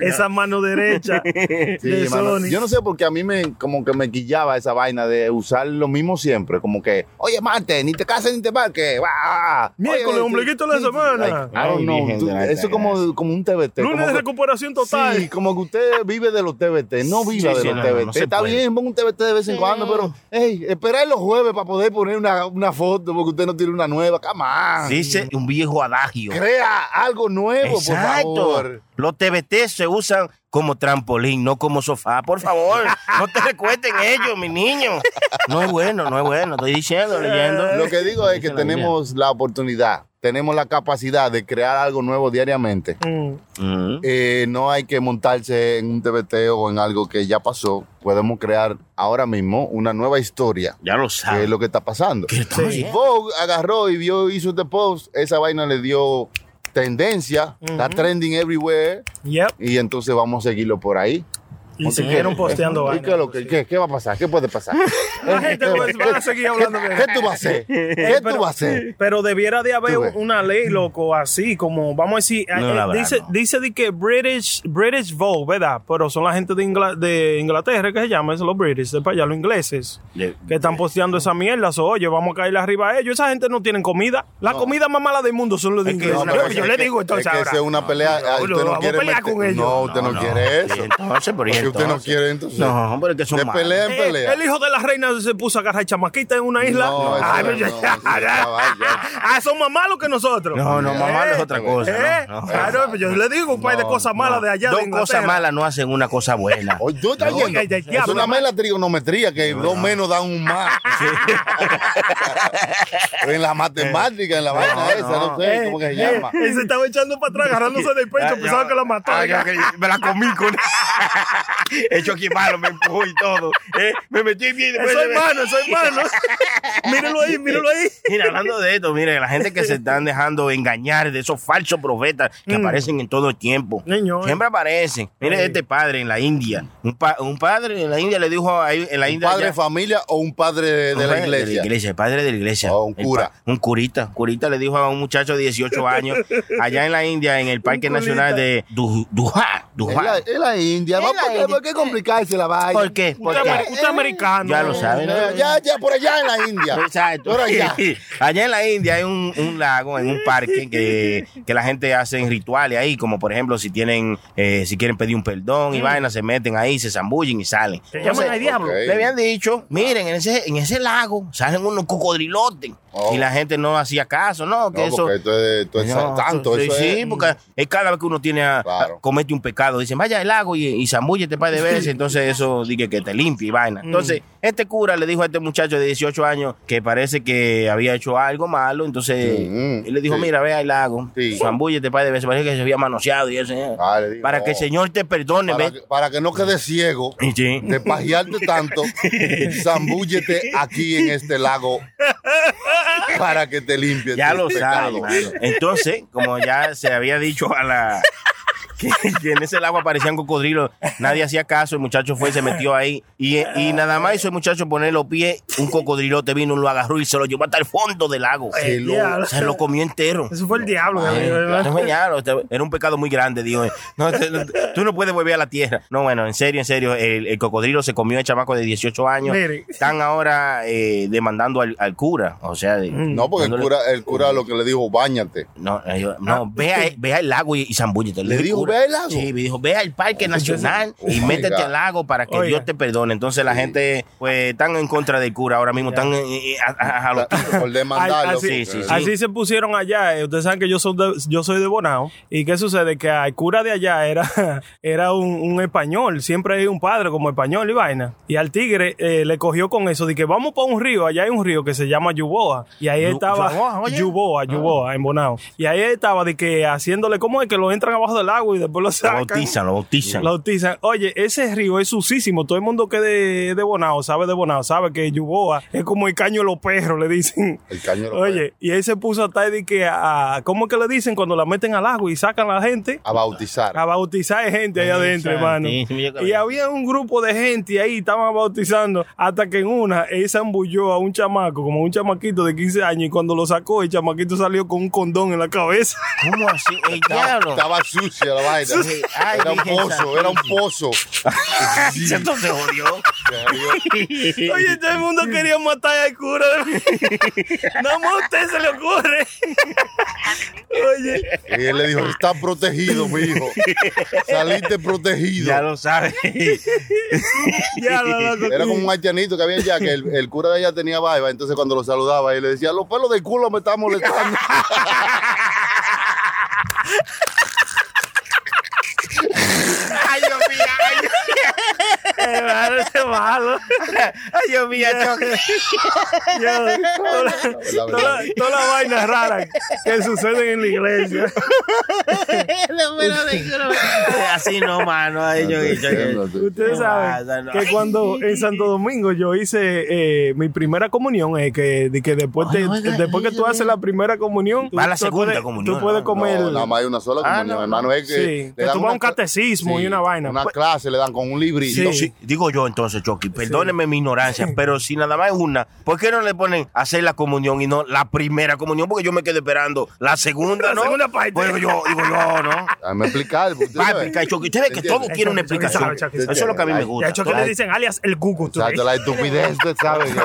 Esa mano derecha de Sí, mano. Sony. Yo no sé porque a mí me como que me quillaba esa vaina de usar lo mismo siempre, como que, oye, Marte, ni te cases ni te marques. va. Miércoles, Oye, ombliguito de la semana. Ay, de la eso es como, como un TBT. Lunes como de recuperación total. Sí, como que usted vive de los TBT, no viva Sí, de sí, los no, TBT. Está puede. bien, ponga un TBT de vez en cuando, pero, hey, esperar los jueves para poder poner una, una foto porque usted no tiene una nueva. Come on. Dice un viejo adagio. Crea algo nuevo, por Exacto. Exacto. favor. Los TBT se usan como trampolín, no como sofá. Por favor, no te recuerden ellos, mi niño. No es bueno, no es bueno. Estoy diciendo, leyendo. Lo que digo es que tenemos la oportunidad, tenemos la capacidad de crear algo nuevo diariamente. Mm. Mm. Eh, no hay que montarse en un TBT o en algo que ya pasó. Podemos crear ahora mismo una nueva historia. Ya lo que es sabes. lo que está pasando. ¿Qué? Vogue agarró y vio, hizo este post, esa vaina le dio tendencia, está trending everywhere, Yep. y entonces vamos a seguirlo por ahí. Y siguieron posteando ¿Y qué, es lo que- qué- qué va a pasar? ¿Qué puede pasar? La gente pues, va a seguir hablando de ¿Qué tú vas a hacer? ¿Qué tú vas a hacer? Pero debiera de haber una ley, loco, así como, vamos a decir, No eh, dice, no. dice de que British, British Vogue, ¿verdad? Pero son la gente de, Ingla- de Inglaterra que se llama, es los British, de para allá, los ingleses, De- que están posteando esa mierda. So, oye, vamos a caerle arriba a ellos. Esa gente no tienen comida. La comida más mala del mundo son los de ingleses. no, Yo- le digo entonces es que ahora. es una pelea. no, usted quiere con ellos. No, usted no, quiere eso. entonces, pero y Usted no quiere entonces. No, hombre, que son De malos. pelea en Eh, pelea. el hijo de la reina se puso a agarrar chamaquita en una isla. No, Ay, ya. Ah, son más malos que nosotros. No, no, más malo es Eh, otra cosa. eh. Claro, pues yo le digo un par de cosas malas de allá. Dos de cosas malas no hacen una cosa buena. Oye, tú estás yendo. Es una mamá. mela trigonometría que dos menos dan un más. en la matemática, en la vaina esa, no sé Eh, cómo que se eh, llama. Él se estaba echando para atrás, agarrándose del pecho, pensaba que la mató. Ah, me la comí con. Hecho aquí malo, me empujó y todo. Eh, me metí bien. Eso es mano, eso es mano. míralo ahí, míralo ahí. Mira, hablando de esto, mire, la gente que se están dejando engañar de esos falsos profetas que aparecen en todo el tiempo. Señor. Siempre aparecen. Mire, este padre en la India. Un, pa- un padre en la India le dijo ahí en la ¿Un India. padre ya- de familia o un padre de, un de la padre iglesia? el padre de la iglesia. Oh, un cura. un curita. Un curita le dijo a un muchacho de 18 años allá en la India, en el Parque. Nacional de Du- Duha. Es la, es la India. Es ¿no? la ¿Por, qué, India. ¿Por qué complicarse la vaina? ¿Por qué? ¿Por Usted, amer- usted americano. Ya lo sabe, ¿no? Eh, Ya, ya, por allá en la India. Exacto. Por allá. Allá en la India hay un, un lago, en un parque, que, que la gente hace rituales ahí, como por ejemplo si tienen, eh, si quieren pedir un perdón y vaina, se meten ahí, se zambullen y salen. Se llaman al diablo. ok. Le habían dicho, miren, en ese, en ese lago salen unos cocodrilotes. Oh. Y la gente no hacía caso, ¿no? Que No, eso. porque esto es, esto es No, tanto. sí, eso sí, es- porque es cada vez que uno tiene a- Claro. a- comete un pecado, dicen, vaya al lago y, y zambúllete par de veces, entonces eso dice que te limpia y vaina. Entonces, este cura le dijo a este muchacho de 18 años que parece que había hecho algo malo, entonces Mm, él le dijo, sí. mira, ve al lago, Sí. zambúllete par de veces, parece que se había manoseado y eso, ¿eh? Ah, digo, para que el no. Señor te perdone, Para, ve. que- para que no quedes ciego Y sí. de pajearte tanto, zambúllete aquí en este lago para que te limpies Ya lo sabe. Entonces, como ya se había dicho a la que, que en ese lago aparecían cocodrilos, nadie hacía caso, el muchacho fue y se metió ahí y, y nada más hizo el muchacho poner los pies, un cocodrilote vino, lo agarró y se lo llevó hasta el fondo del lago. Se lo- Diablo. Se lo comió entero. Eso fue el diablo. Era un pecado muy grande, digo. No, tú no puedes volver a la tierra. No, bueno, en serio, en serio, el, el cocodrilo se comió el chamaco de 18 años. Mire. Están ahora eh, demandando al, al cura. O sea, de- No, porque el cura, el cura lo que le dijo, bañate. no, eh, no, ve, a- ve al lago y, y zambúllete. ¿Le dije, dijo. Ve al lago? Sí, me dijo, ve al Parque Nacional y Oiga. métete al lago para que Oiga. Dios te perdone. Entonces la gente, pues, están en contra del cura ahora mismo, están a, a- a los. Por demandarlo. Así, Sí, sí, sí. así se pusieron allá. eh, Ustedes saben que yo soy de, yo soy de Bonao. ¿Y qué sucede? Que al cura de allá era, era un, un español. Siempre hay un padre como español y vaina. Y al tigre eh, le cogió con eso de que vamos para un río. Allá hay un río que se llama Yuboa. Y ahí estaba Yuboa. Yuboa, Yuboa, en Bonao. Y ahí estaba de que haciéndole, ¿cómo es que lo entran abajo del agua y después lo Lo sacan? bautizan, lo bautizan. Lo bautizan. Oye, ese río es sucísimo. Todo el mundo que de, de Bonao sabe de Bonao, sabe que Yuboa es como el caño de los perros, le dicen. El caño de los Oye, y él se puso a estar de que a, ¿cómo es que le dicen cuando la meten al agua y sacan a la gente? A bautizar. A bautizar gente ahí adentro, hermano. Y había un grupo de gente ahí, estaban bautizando, hasta que en una, él se embulló a un chamaco, como un chamaquito de 15 años, y cuando lo sacó, el chamaquito salió con un condón en la cabeza. ¿Cómo así? El Estaba, diablo. estaba sucia la vaina. Sí. Ay, era un pozo, era un pozo. Sí. Entonces se jodió. Oye, todo el mundo quería matar al cura. Más a usted se le ocurre. Oye, Y él le dijo, está protegido, mi hijo. Saliste protegido. Ya lo sabes. ya lo loco. Era como un haitianito que había allá, que el, el cura de allá tenía barba, entonces cuando lo saludaba, él le decía, los pelos del culo me están molestando. Eh, mano, ese es malo. Ay, Dios mío, toda la- vainas raras que suceden en la iglesia. Así no, mano. Ustedes saben que cuando en Santo Domingo yo hice eh, mi primera comunión, eh, que, que después, Ay, oiga, después que tú haces la primera comunión, Va tú- la tú segunda puedes- comunión, Tú puedes ¿no? comer. No, nada más hay una sola Ah, comunión, no, hermano. Es que, Sí, le que dan tú vas a un catecismo y una vaina. Una Pues- clase le dan con un librito. Sí. Digo yo entonces, Chucky, perdóneme mi ignorancia, pero si nada más es una, ¿por qué no le ponen a hacer la comunión y no la primera comunión? Porque yo me quedé esperando la segunda, La ¿no? segunda parte. Pues yo, digo yo, ¿no? Déjame explicar. Va a sabe. explicar, Chucky. Usted ve que todo tiene una explicación. Eso es lo que a mí me gusta. a Chucky le dicen alias el Google. Exacto, la estupidez, usted sabe. que-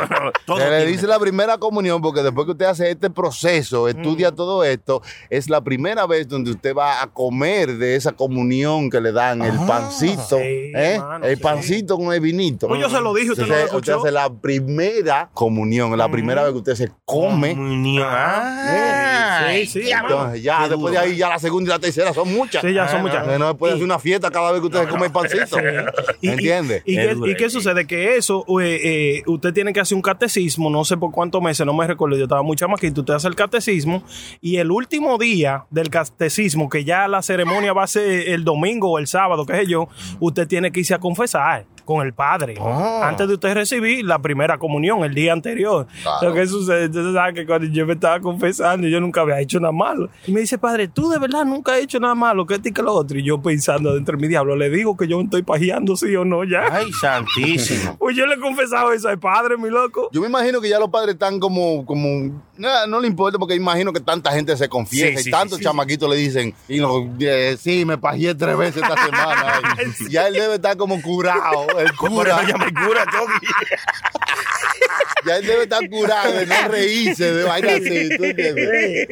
Se le dice la primera comunión porque después que usted hace este proceso, estudia Mm. todo esto, es la primera vez donde usted va a comer de esa comunión que le dan el pancito, sí, ¿eh? el sí. Pancito con el vinito. Pues yo se lo dije, usted no lo escuchó. hace la primera comunión, la primera vez que usted se come. Comunión. Ah, Sí, sí, Entonces, ya Qué después de ahí, ya la segunda y la tercera son muchas. Sí, ya son Ah, muchas. Entonces, no se puede hacer una fiesta cada vez que usted se come el pancito. Y- ¿Entiende? ¿Y, qué, y qué sucede? Que eso, eh, eh, usted tiene que hacer un catecismo, no sé por cuántos meses, no me recuerdo, yo estaba muy chamaquito, usted hace el catecismo y el último día del catecismo, que ya la ceremonia va a ser el domingo o el sábado, qué sé yo, usted tiene que irse a confesar con el padre Ah. antes de usted recibir la primera comunión el día anterior. Claro. Lo que sucede, entonces sabe que cuando yo me estaba confesando, yo nunca había hecho nada malo. Y me dice, padre, tú de verdad nunca has hecho nada malo, que este y que lo otro. Y yo pensando dentro de mi diablo, le digo que yo me estoy pajeando, sí o no, ya. Ay, santísimo. Pues yo le he confesado eso al padre, mi loco. Yo me imagino que ya los padres están como, como, nada, no le importa porque imagino que tanta gente se confiesa Sí, y sí, tantos sí, chamaquitos le dicen, y no, eh, sí, me pajeé tres veces esta semana. Y ya él debe estar como curado, el cura, ya me cura, Chucky. ya él debe estar curado de no reírse de vaina así, ¿tú entiendes?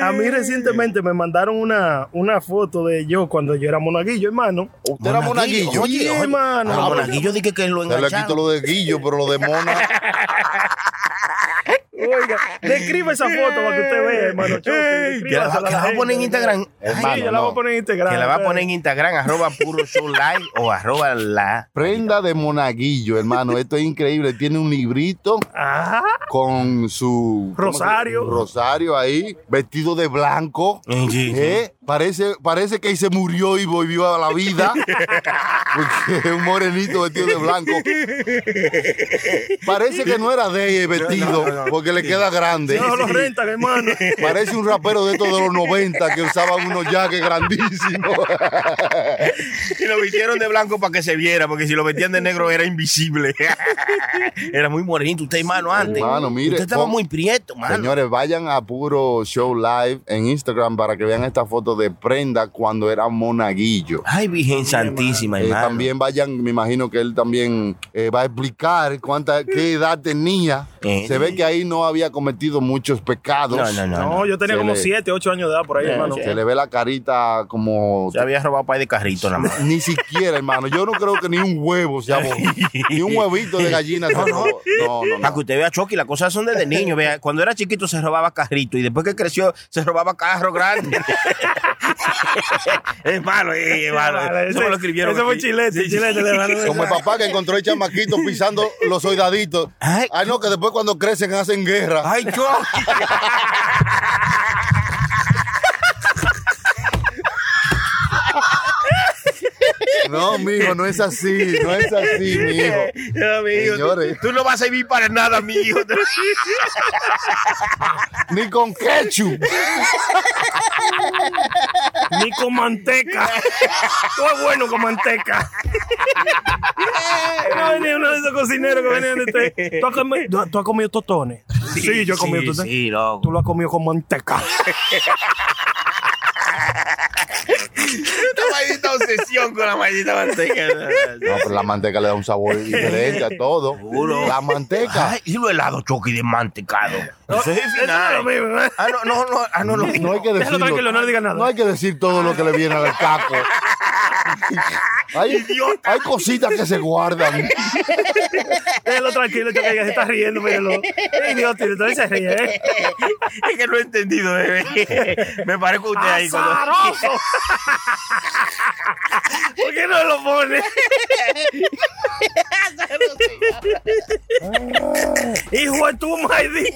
A mí recientemente me mandaron una, una foto de yo cuando yo era monaguillo, hermano. Usted era monaguillo. Oye, hermano. Ah, monaguillo dije que lo Se le quito engancharon. lo de Guillo, pero lo de Mona. Oiga, describe esa foto para que usted vea, hermano. Que la, va- descríbasela que la va a poner en Instagram. Sí, yo la voy a poner en Instagram. Que la va a poner en Instagram, arroba puro show live o arroba la. Prenda de monaguillo, hermano. Esto es increíble. Tiene un librito Ajá. con su ¿cómo se- Rosario. Rosario ahí, vestido de blanco. Sí, sí. ¿Eh? Parece, parece que ahí se murió y volvió a la vida. Porque es un morenito vestido de blanco. Parece que no era de él vestido, porque le queda grande. No lo rentan, hermano. Parece un rapero de estos de los 90 que usaban unos jaques grandísimos. Y lo vistieron de blanco para que se viera, porque si lo vestían de negro era invisible. era muy morenito usted, hermano, antes. Hermano, mire, Usted estaba muy prieto, mano. Señores, vayan a Puro Show Live en Instagram para que vean esta foto de Prenda cuando era monaguillo. Ay, Virgen Santísima, Eh, también vayan, me imagino que él también eh, va a explicar cuánta, qué edad tenía. Eh. Se ve que ahí no había cometido muchos pecados. No, no, no. No, yo tenía Se como le- 7, 8 años de edad por ahí, hermano. Se le ve la carita como... Se había robado para de carrito nada más. Ni siquiera, hermano. Yo no creo que ni un huevo se Ni un huevito de gallina robó. No, no, Para no. que usted vea, Chucky, las cosas son desde niño. Vea, cuando era chiquito se robaba carrito y después que creció se robaba carro grande. es malo, es malo. Eso me lo escribieron. Ese fue chilete, Sí, chilete. Como el papá que encontró el chamaquito pisando los soldaditos. Ay. Ay, no, que después cuando crecen hacen guerra. Ay, Chucky. No, mijo, no es así. No es así, mijo. No, mi hijo, Señores. Tú, tú no vas a servir para nada, mi hijo. Ni con ketchup. Ni con manteca. Todo es bueno con manteca. No venía uno de esos cocineros que venían de este. ¿Tú has comido, tú has comido totones? Sí, yo he comido sí, totones. Sí, loco. Tú lo has comido con manteca. Esta maldita obsesión con la maldita manteca. No, pero la manteca le da un sabor diferente a todo. Seguro. La manteca. Ay, y lo helado Chucky de mantecado. No es final. lo mismo, ¿eh? Ah, no, no, no, ah, no, no. No hay que no nada. No hay que decir todo lo que le viene al caco. Hay, hay cositas que se guardan. Déjalo tranquilo, que se está riendo, míralo. Idiota, y entonces se ríe, ¿eh? Es que no he entendido, bebé. Me parezco a usted ahí cuando. ¿Por qué no lo pone? Hijo de tu madre.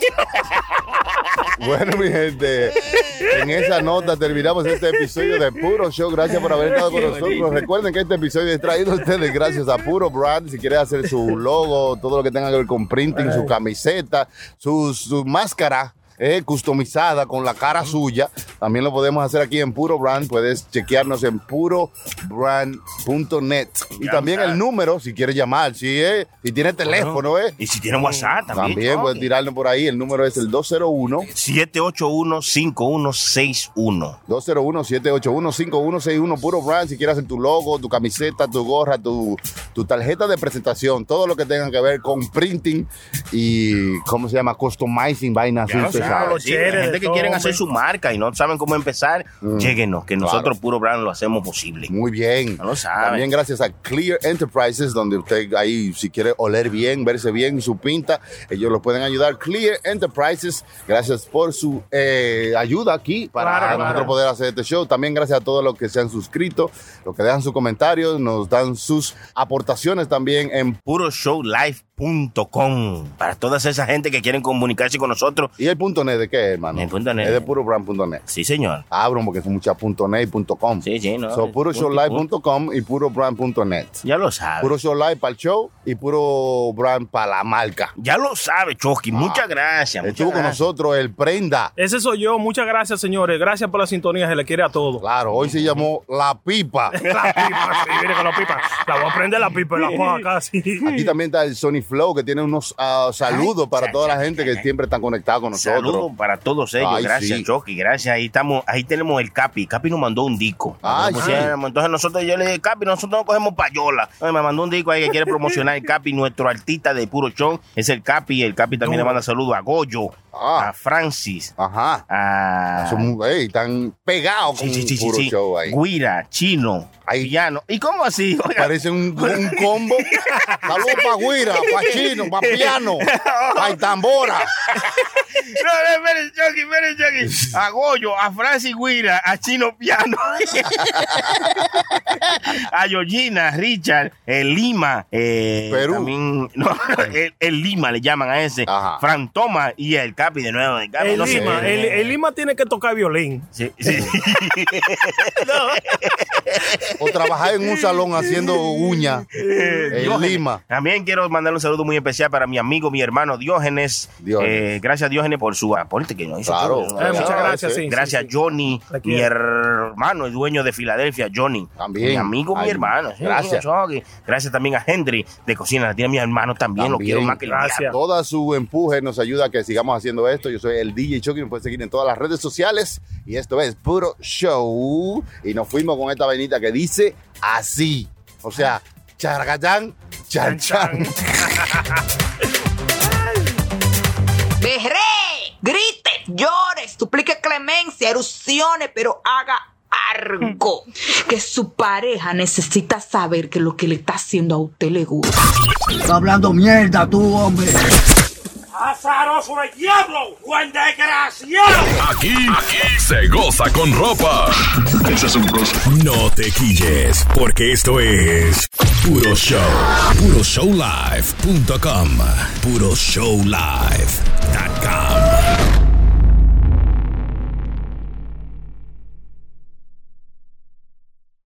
Bueno, mi gente, en esa nota terminamos este episodio de Puro Show. Gracias por haber estado con nosotros. Recuerden que este episodio es traído a ustedes gracias a Puro Brand. Si quieren hacer su logo, todo lo que tenga que ver con printing, su camiseta, su, su máscara. Eh, customizada con la cara suya. También lo podemos hacer aquí en Puro Brand. Puedes chequearnos en purobrand.net. Y también el número, si quieres llamar, si, eh, si tiene teléfono, eh, Y si tienen WhatsApp también. también puedes tirarlo por ahí. El número es el 201 781-5161. 201-781-5161, puro brand. Si quieres hacer tu logo, tu camiseta, tu gorra, tu, tu tarjeta de presentación, todo lo que tenga que ver con printing y, ¿cómo se llama? Customizing, vainas. Sí, gente que todo, quieren hacer su marca y no saben cómo empezar, lléguenos, que nosotros Claro. puro brand lo hacemos posible. Muy bien. Ya lo saben. También gracias a Clear Enterprises, donde usted ahí, si quiere oler bien, verse bien su pinta, ellos lo pueden ayudar. Clear Enterprises, gracias por su eh, ayuda aquí para Claro, nosotros claro. poder hacer este show. También gracias a todos los que se han suscrito, los que dejan sus comentarios, nos dan sus aportaciones también en puroshowlife.com para todas esa gente que quieren comunicarse con nosotros. ¿Y el punto net de qué, hermano? El punto net. Es de purobrand.net. Sí, señor. Abro porque son muchas punto .net y punto .com. Sí, sí, no. So, puroshowlive.com y purobrand.net. Ya lo sabe. Puro show live para el show y puro brand para la marca. Ya lo sabe, Chucky. Muchas gracias. muchas Estuvo con gracias. nosotros el Prenda. Ese soy yo. Muchas gracias, señores. Gracias por la sintonía. Se le quiere a todos. Claro, hoy se llamó La Pipa. La pipa, sí, viene con la pipa. La voy a prender la pipa en la paca, sí. Aquí también está el Sony Flow que tiene unos ah, saludos para toda la gente que siempre está conectada con nosotros. Saludos para todos ellos. Gracias, sí. Chucky. Gracias. Ahí estamos, ahí tenemos el Capi. Capi nos mandó un disco. Nos sí. Entonces nosotros yo le dije, Capi, nosotros no cogemos payola. Ay, Me mandó un disco ahí que quiere promocionar el Capi, nuestro artista de puro show. Es el Capi. El Capi también le manda saludos a Goyo, Ah. a Francis, Ajá. a. Son, ey, están pegados con Sí, sí, sí, sí, puro sí. show ahí. Guira, chino, Ahí. piano. ¿Y cómo así? Oiga, Parece un, un combo. Saludos para Guira, para Chino, para Piano, para Tambora. No, no, esperen, Chucky, esperen, Chucky. A Goyo, a Francis Guira, a Chino Piano, a Georgina, a Richard, el Lima, eh, Perú. También, no, el, el Lima le llaman a ese, Ajá. Fran Toma y el Capi de nuevo. El, Capi, El no sé. Lima, el, el Lima tiene que tocar violín. Sí, sí. O trabajar en un salón haciendo uña en Diógenes. Lima. También quiero mandar un saludo muy especial para mi amigo, mi hermano Diógenes. Diógenes. Eh, gracias, Diógenes, por su aporte que nos hizo. Claro. todo. Eh, muchas gracias, sí. Gracias, sí, sí. Johnny, mi hermano, el dueño de Filadelfia, Johnny. También. Mi amigo, mi hermano. gracias. Gracias también a Henry de Cocina Latina, mi hermano también. Lo quiero más que Gracias. Toda su empuje nos ayuda a que sigamos haciendo esto. Yo soy el DJ Chucky, me pueden seguir en todas las redes sociales. Y esto es Puro Show. Y nos fuimos con esta vainita que dice así. O sea, chargayán, chan chan. Berré, grite, llore, suplique clemencia, erupcione, pero haga algo. Que su pareja necesita saber que lo que le está haciendo a usted le gusta. Está hablando mierda tú, hombre. ¡Azaroso del diablo! ¡Buen desgraciado! Aquí, aquí se goza con ropa. No te quilles, porque esto es Puro Show. PuroShowLive.com. PuroShowLive.com.